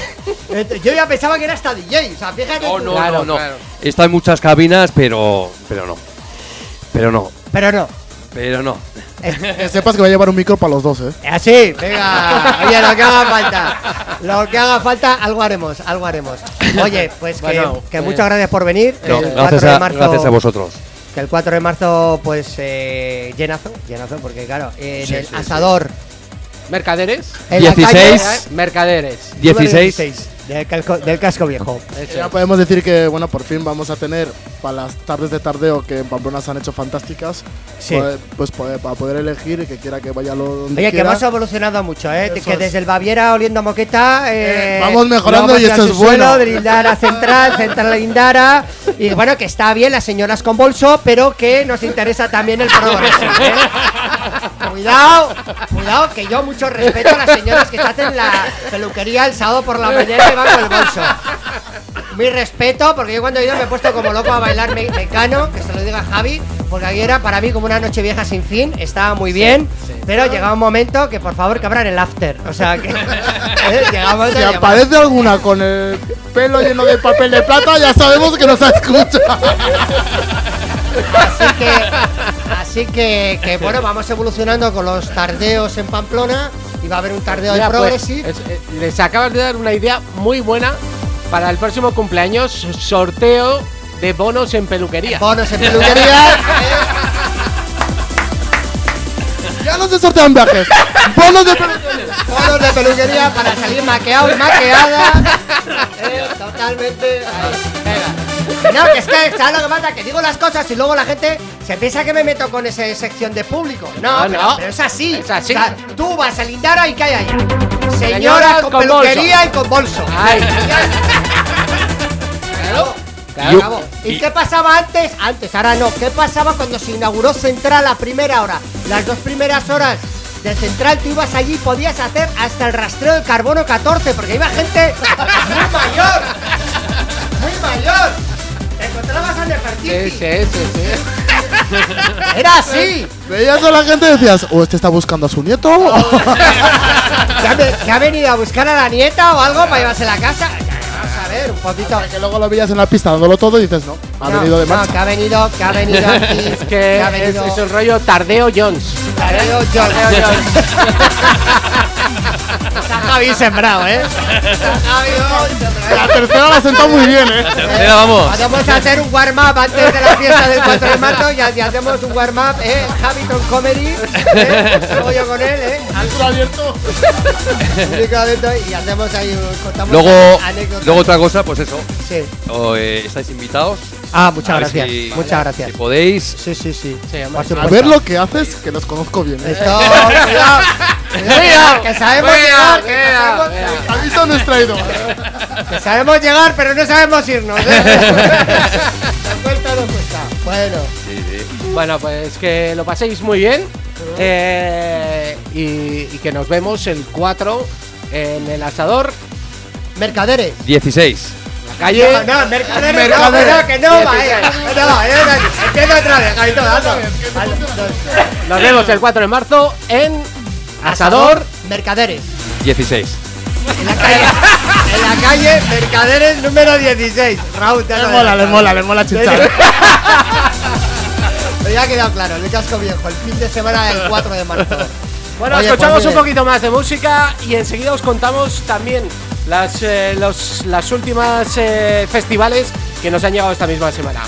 yo ya pensaba que era hasta DJ. O sea, fíjate. No, tú. no, Claro, no, no. claro. Está en muchas cabinas, pero pero no. Pero no, Pero no. pero no. Que sepas que va a llevar un micro para los dos, ¿eh? Así, venga. Oye, lo que haga falta. Lo que haga falta, algo haremos, algo haremos. Oye, pues que, Bueno, que pues- muchas gracias por venir. No, El 4 gracias, de a, marzo- gracias a vosotros. Que el 4 de marzo, pues, eh, llenazo, llenazo, porque claro, en Sí, el sí, sí. asador. Mercaderes. en la 16. calle, Eh, Mercaderes. 16. Del, calco- del casco viejo. Eso Ya es. podemos decir que, bueno, por fin vamos a tener para las tardes de tardeo que en Pamplona se han hecho fantásticas. Sí. poder- pues poder- para poder elegir y que quiera que vaya lo donde Oye, que quiera. hemos evolucionado mucho, ¿eh? Eso que es. desde el Baviera oliendo a moqueta. Eh, Eh, vamos mejorando y esto es bueno. De Lindara Central, Central de Lindara. Y bueno, que está bien las señoras con bolso, pero que nos interesa también el progreso. ¿eh? Cuidado, cuidado, que yo mucho respeto a las señoras que se hacen la peluquería el sábado por la mañana el bolso. Mi respeto, porque yo cuando he ido me he puesto como loco a bailar me- mecano, que se lo diga Javi, porque aquí era para mí como una noche vieja sin fin, estaba muy bien, pero llegaba un momento que por favor que abran el after. O sea que ¿eh? llegamos Si aparece alguna con el pelo lleno de papel de plata, ya sabemos que nos escucha. Así que, así que, que, bueno, vamos evolucionando con los tardeos en Pamplona y va a haber un tardeo Mira, de pues, Progressive. es- eh, les acabas de dar una idea muy buena para el próximo cumpleaños, sorteo de bonos en peluquería. Bonos en peluquería. Ya no se sortean viajes. Bonos de peluquería. bonos de peluquería para salir maqueado y maqueada. Eh, totalmente. ahí. No, que es que, ¿sabes lo que pasa? Que digo las cosas y luego la gente se piensa que me meto con esa sección de público. No, No, pero, no. pero es así. Es así. O sea, tú vas a Lindara y ¿qué hay allá? Señoras con, con peluquería bolso. y con bolso. Ay. Claro. Claro. ¿Y, qué pasaba antes? Antes, ahora no. ¿Qué pasaba cuando se inauguró Central a primera hora? Las dos primeras horas de Central, tú ibas allí y podías hacer hasta el rastreo del carbono 14, porque iba gente muy mayor. Muy mayor. Te encontrabas a Sí, Nefertiti. sí, sí, sí. Era así. Veías a la gente y decías, o este está buscando a su nieto. ¿Que ha, ve- que ha venido a buscar a la nieta o algo para llevarse a la casa? Vamos a ver, un poquito. que luego lo veías en la pista dándolo todo y dices, no, ha No, venido de no, marcha. que ha venido, que ha venido aquí. Es que ha es, venido. es un rollo tardeo Jones. Tardeo Jones. Javi sembrado, ¿eh? La tercera la ha sentado muy bien, eh. Tercera, vamos. Vamos a hacer un warm-up antes de la fiesta del 4 de marzo y, hacemos un warm-up, ¿eh? Hamilton Comedy, ¿eh? Luego yo con él, ¿eh? Micro abierto. Abierto y hacemos ahí, contamos Luego, anécdotas. luego otra cosa, pues eso. Sí. o, eh, estáis invitados. Ah, muchas A ver gracias, si- muchas gracias. Si podéis. Sí, sí, sí. Sí, A ver lo que haces, que los conozco bien. eh. Esto, cuidado, cuidado, que sabemos Cuidado, llegar. Aviso no es traído. que sabemos llegar, pero no sabemos irnos, ¿eh? Nos cuesta, nos cuesta. Bueno. Sí, sí. Bueno, pues que lo paséis muy bien. eh, y, y que nos vemos el 4 en el asador, Mercaderes. 16. Calle. No, no. No, no, que no, va, Dieciséis. eh. No, no, empieza otra vez, Javito, dando. Nos vemos el 4 de marzo en Asador. Mercaderes. 16. En la calle, en la calle Mercaderes número 16. Raúl, te Le mola, le mola, le mola chichar. Pero ya ha quedado claro, el casco viejo, el fin de semana del 4 de marzo. Bueno, Oye, escuchamos pues, un poquito más de música y enseguida os contamos también las, eh, los, las últimas eh, festivales que nos han llegado esta misma semana.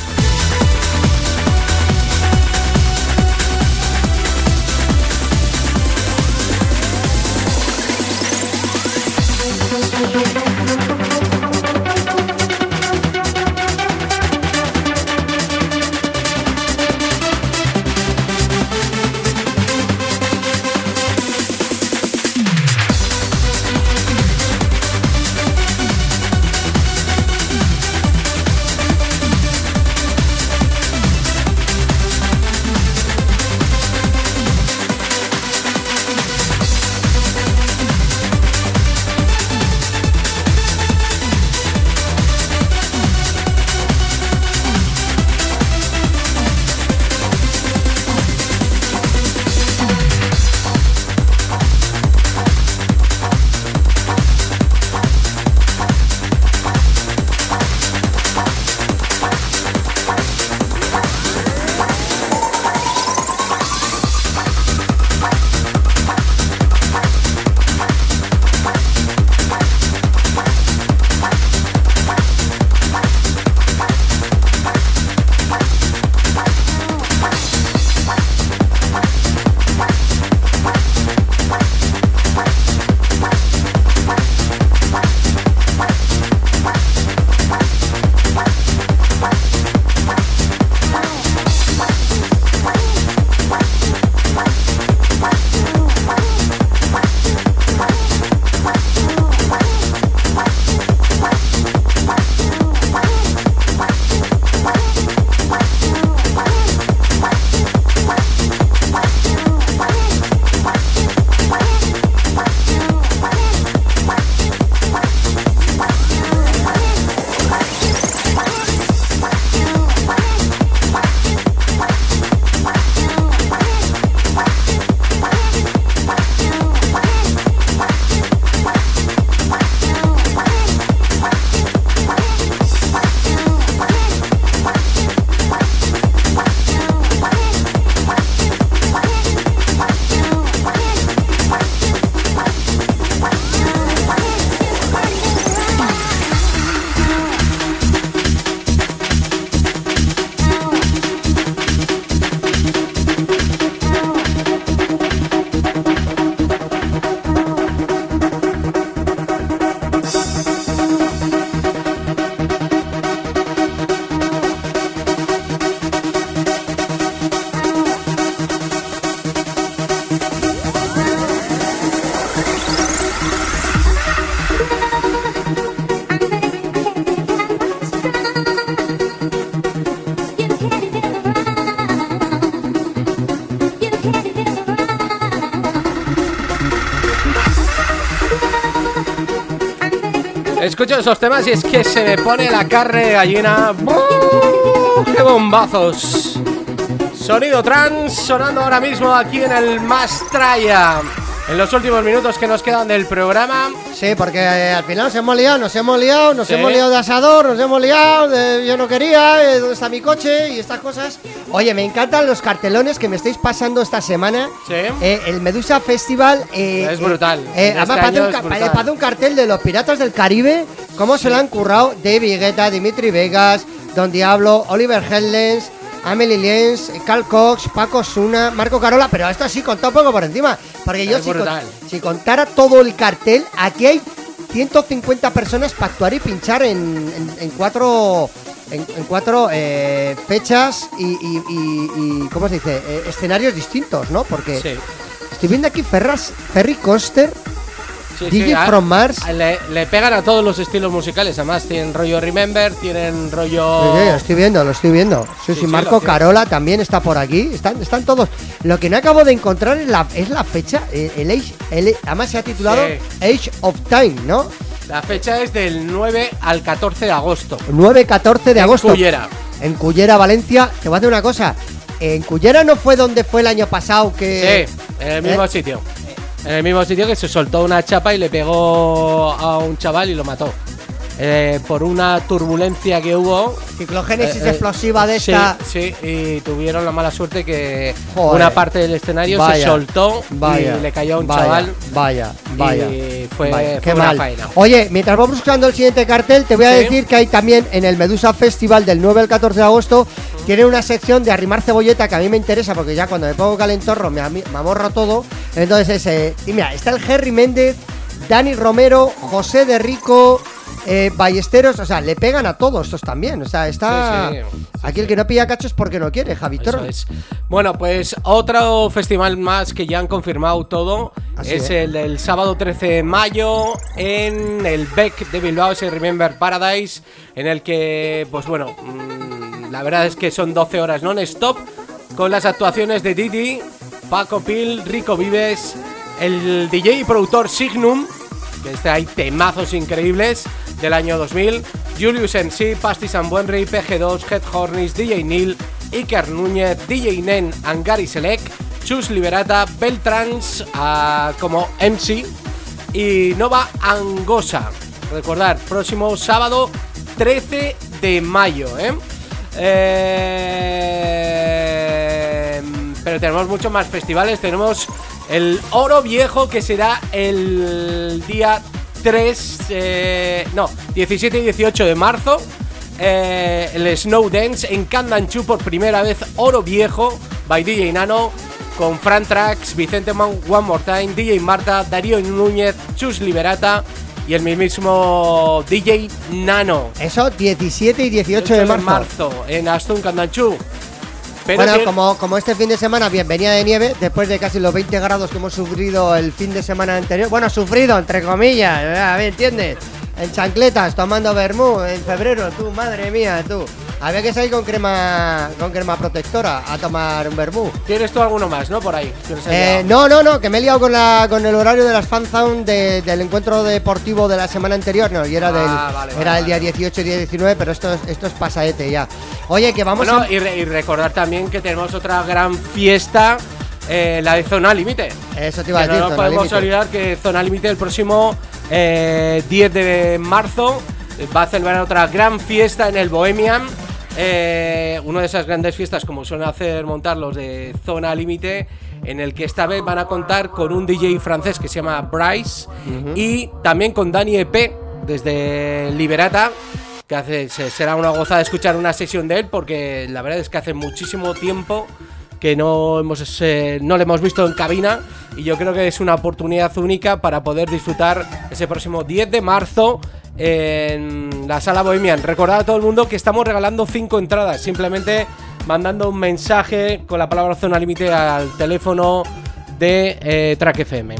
Esos temas y es que se me pone la carne gallina. ¡Qué bombazos! Sonido trans sonando ahora mismo aquí en el Mastraya. En los últimos minutos que nos quedan del programa. Sí, porque eh, al final nos hemos liado, nos hemos liado, nos Sí. hemos liado de asador, nos hemos liado de yo no quería, eh, dónde está mi coche y estas cosas. Oye, me encantan los cartelones que me estáis pasando esta semana. Sí. Eh, el Medusa Festival. eh, Es brutal. eh, Este además, parece un, es ca- brutal. parece un cartel de los Piratas del Caribe. ¿Cómo se lo han currado? David Guetta, Dimitri Vegas, Don Diablo, Oliver Headlands. Amelie Lenz, Carl Cox, Paco Suna, Marco Carola, pero esto sí contó un poco por encima. Porque yo, si, con- brutal. si contara todo el cartel, aquí hay 150 personas para actuar y pinchar en, en- en cuatro en, en cuatro eh, fechas y, y- y- y, ¿cómo se dice? Eh, escenarios distintos, ¿no? Porque Sí. estoy viendo aquí Ferras, Ferry Coster, Sí, DJ sí, from Mars. Le, le pegan a todos los estilos musicales. Además, tienen rollo Remember, tienen rollo. Sí, lo estoy viendo, lo estoy viendo. Sí, Sí, Marco. Carola también está por aquí. Están, están todos. Lo que no acabo de encontrar es la, es la fecha. eh, El, age, el- además se ha titulado. Age of Time, ¿no? La fecha es del 9 al 14 de agosto. 9-14 de En agosto. Cullera. En Cullera, Valencia. Te voy a decir una cosa. En Cullera no fue donde fue el año pasado que. Sí, en el mismo ¿Eh? sitio. En el mismo sitio que se soltó una chapa y le pegó a un chaval y lo mató. Eh, por una turbulencia que hubo. Ciclogénesis eh, eh, explosiva de sí, esta. Sí, y tuvieron la mala suerte que Joder. una parte del escenario se soltó Vaya, y le cayó a un vaya, chaval. Vaya, vaya. Y fue, fue qué una mal. faena. Oye, mientras vamos buscando el siguiente cartel, te voy a Sí. decir que hay también en el Medusa Festival del 9 al 14 de agosto, tiene una sección de arrimar cebolleta que a mí me interesa porque ya cuando me pongo calentorro me, amorro todo. Entonces, ese, y mira, está el Jerry Méndez, Dani Romero, José de Rico. Eh, Ballesteros, o sea, le pegan a todos estos también. O sea, está. Sí, sí, sí, Aquí el que no pilla cachos porque no quiere, Javi es. Bueno, pues otro festival más que ya han confirmado todo. Así es es. el del sábado 13 de mayo en el Beck de Bilbao, ese Remember Paradise, en el que, pues bueno, mm, la verdad es que son 12 horas non-stop con las actuaciones de Didi, Paco Pil, Rico Vives, el DJ y productor Signum, que este hay temazos increíbles del año 2000, Julius MC, Pastis and Buenry, PG2, Head Hornis, DJ Neil, Iker Núñez, DJ Nen, Angari Select, Chus Liberata, Beltrans ah, como MC y Nova Angosa. Recordar, próximo sábado 13 de mayo, ¿eh? Eh, pero tenemos muchos más festivales. Tenemos el Oro Viejo que será el día 3, eh, no, 17 y 18 de marzo. Eh, el Snow Dance en Candanchu por primera vez Oro Viejo by DJ Nano con Fran Trax, Vicente Man, One More Time, DJ Marta, Darío Núñez, Chus Liberata y el mismísimo DJ Nano. Eso, 17 y 18 de marzo. en Astun Candanchu. Pero bueno, como, como este fin de semana bien venía de nieve, después de casi los 20 grados que hemos sufrido el fin de semana anterior, bueno, sufrido entre comillas, ver, ¿entiendes? En chancletas, tomando vermú en febrero, tú, madre mía, tú. Había que salir con crema con crema protectora a tomar un vermú. tienes tú alguno más, ¿no? Por ahí. Eh, no, no, no, que me he liado con, la, con el horario de las fanzone de- del encuentro deportivo de la semana anterior, no, y era, Ah, del, vale, era vale, el día 18 y día 19, pero esto es, esto es pasaete ya. Oye, que vamos Bueno, a... y, re- y recordar también que tenemos otra gran fiesta, eh, la de Zona Límite. Eso te iba a decir, no nos podemos olvidar que Zona Límite el próximo eh, 10 de marzo va a celebrar otra gran fiesta en el Bohemian. Eh, una de esas grandes fiestas como suelen hacer montar los de Zona Límite, en el que esta vez van a contar con un DJ francés que se llama Bryce y también con Dani EP desde Liberata que hace, será una gozada escuchar una sesión de él porque la verdad es que hace muchísimo tiempo que no hemos eh, no le hemos visto en cabina y yo creo que es una oportunidad única para poder disfrutar ese próximo 10 de marzo en la sala Bohemian. Recordad a todo el mundo que estamos regalando 5 entradas, simplemente mandando un mensaje con la palabra zona límite al teléfono de eh, Track FM.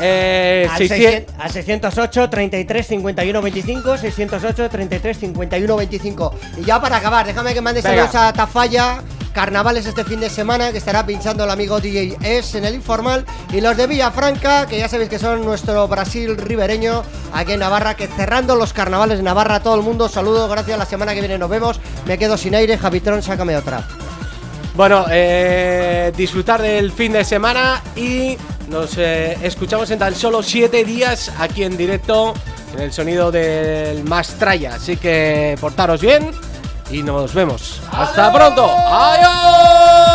Eh, Al, 600 600 al 608 33 51 25 608 33 51 25 y ya para acabar déjame que mande saludos a Tafalla carnavales este fin de semana, que estará pinchando el amigo DJ S en el informal. Y los de Villafranca, que ya sabéis que son nuestro Brasil ribereño, aquí en Navarra, que cerrando los carnavales de Navarra, todo el mundo, saludo, gracias, la semana que viene nos vemos. Me quedo sin aire, Javitrón, sácame otra. Bueno, eh, disfrutar del fin de semana y nos eh, escuchamos en tan solo 7 días aquí en directo en el sonido del Mastraya. Así que portaros bien y nos vemos. ¡Hasta pronto! ¡Adiós!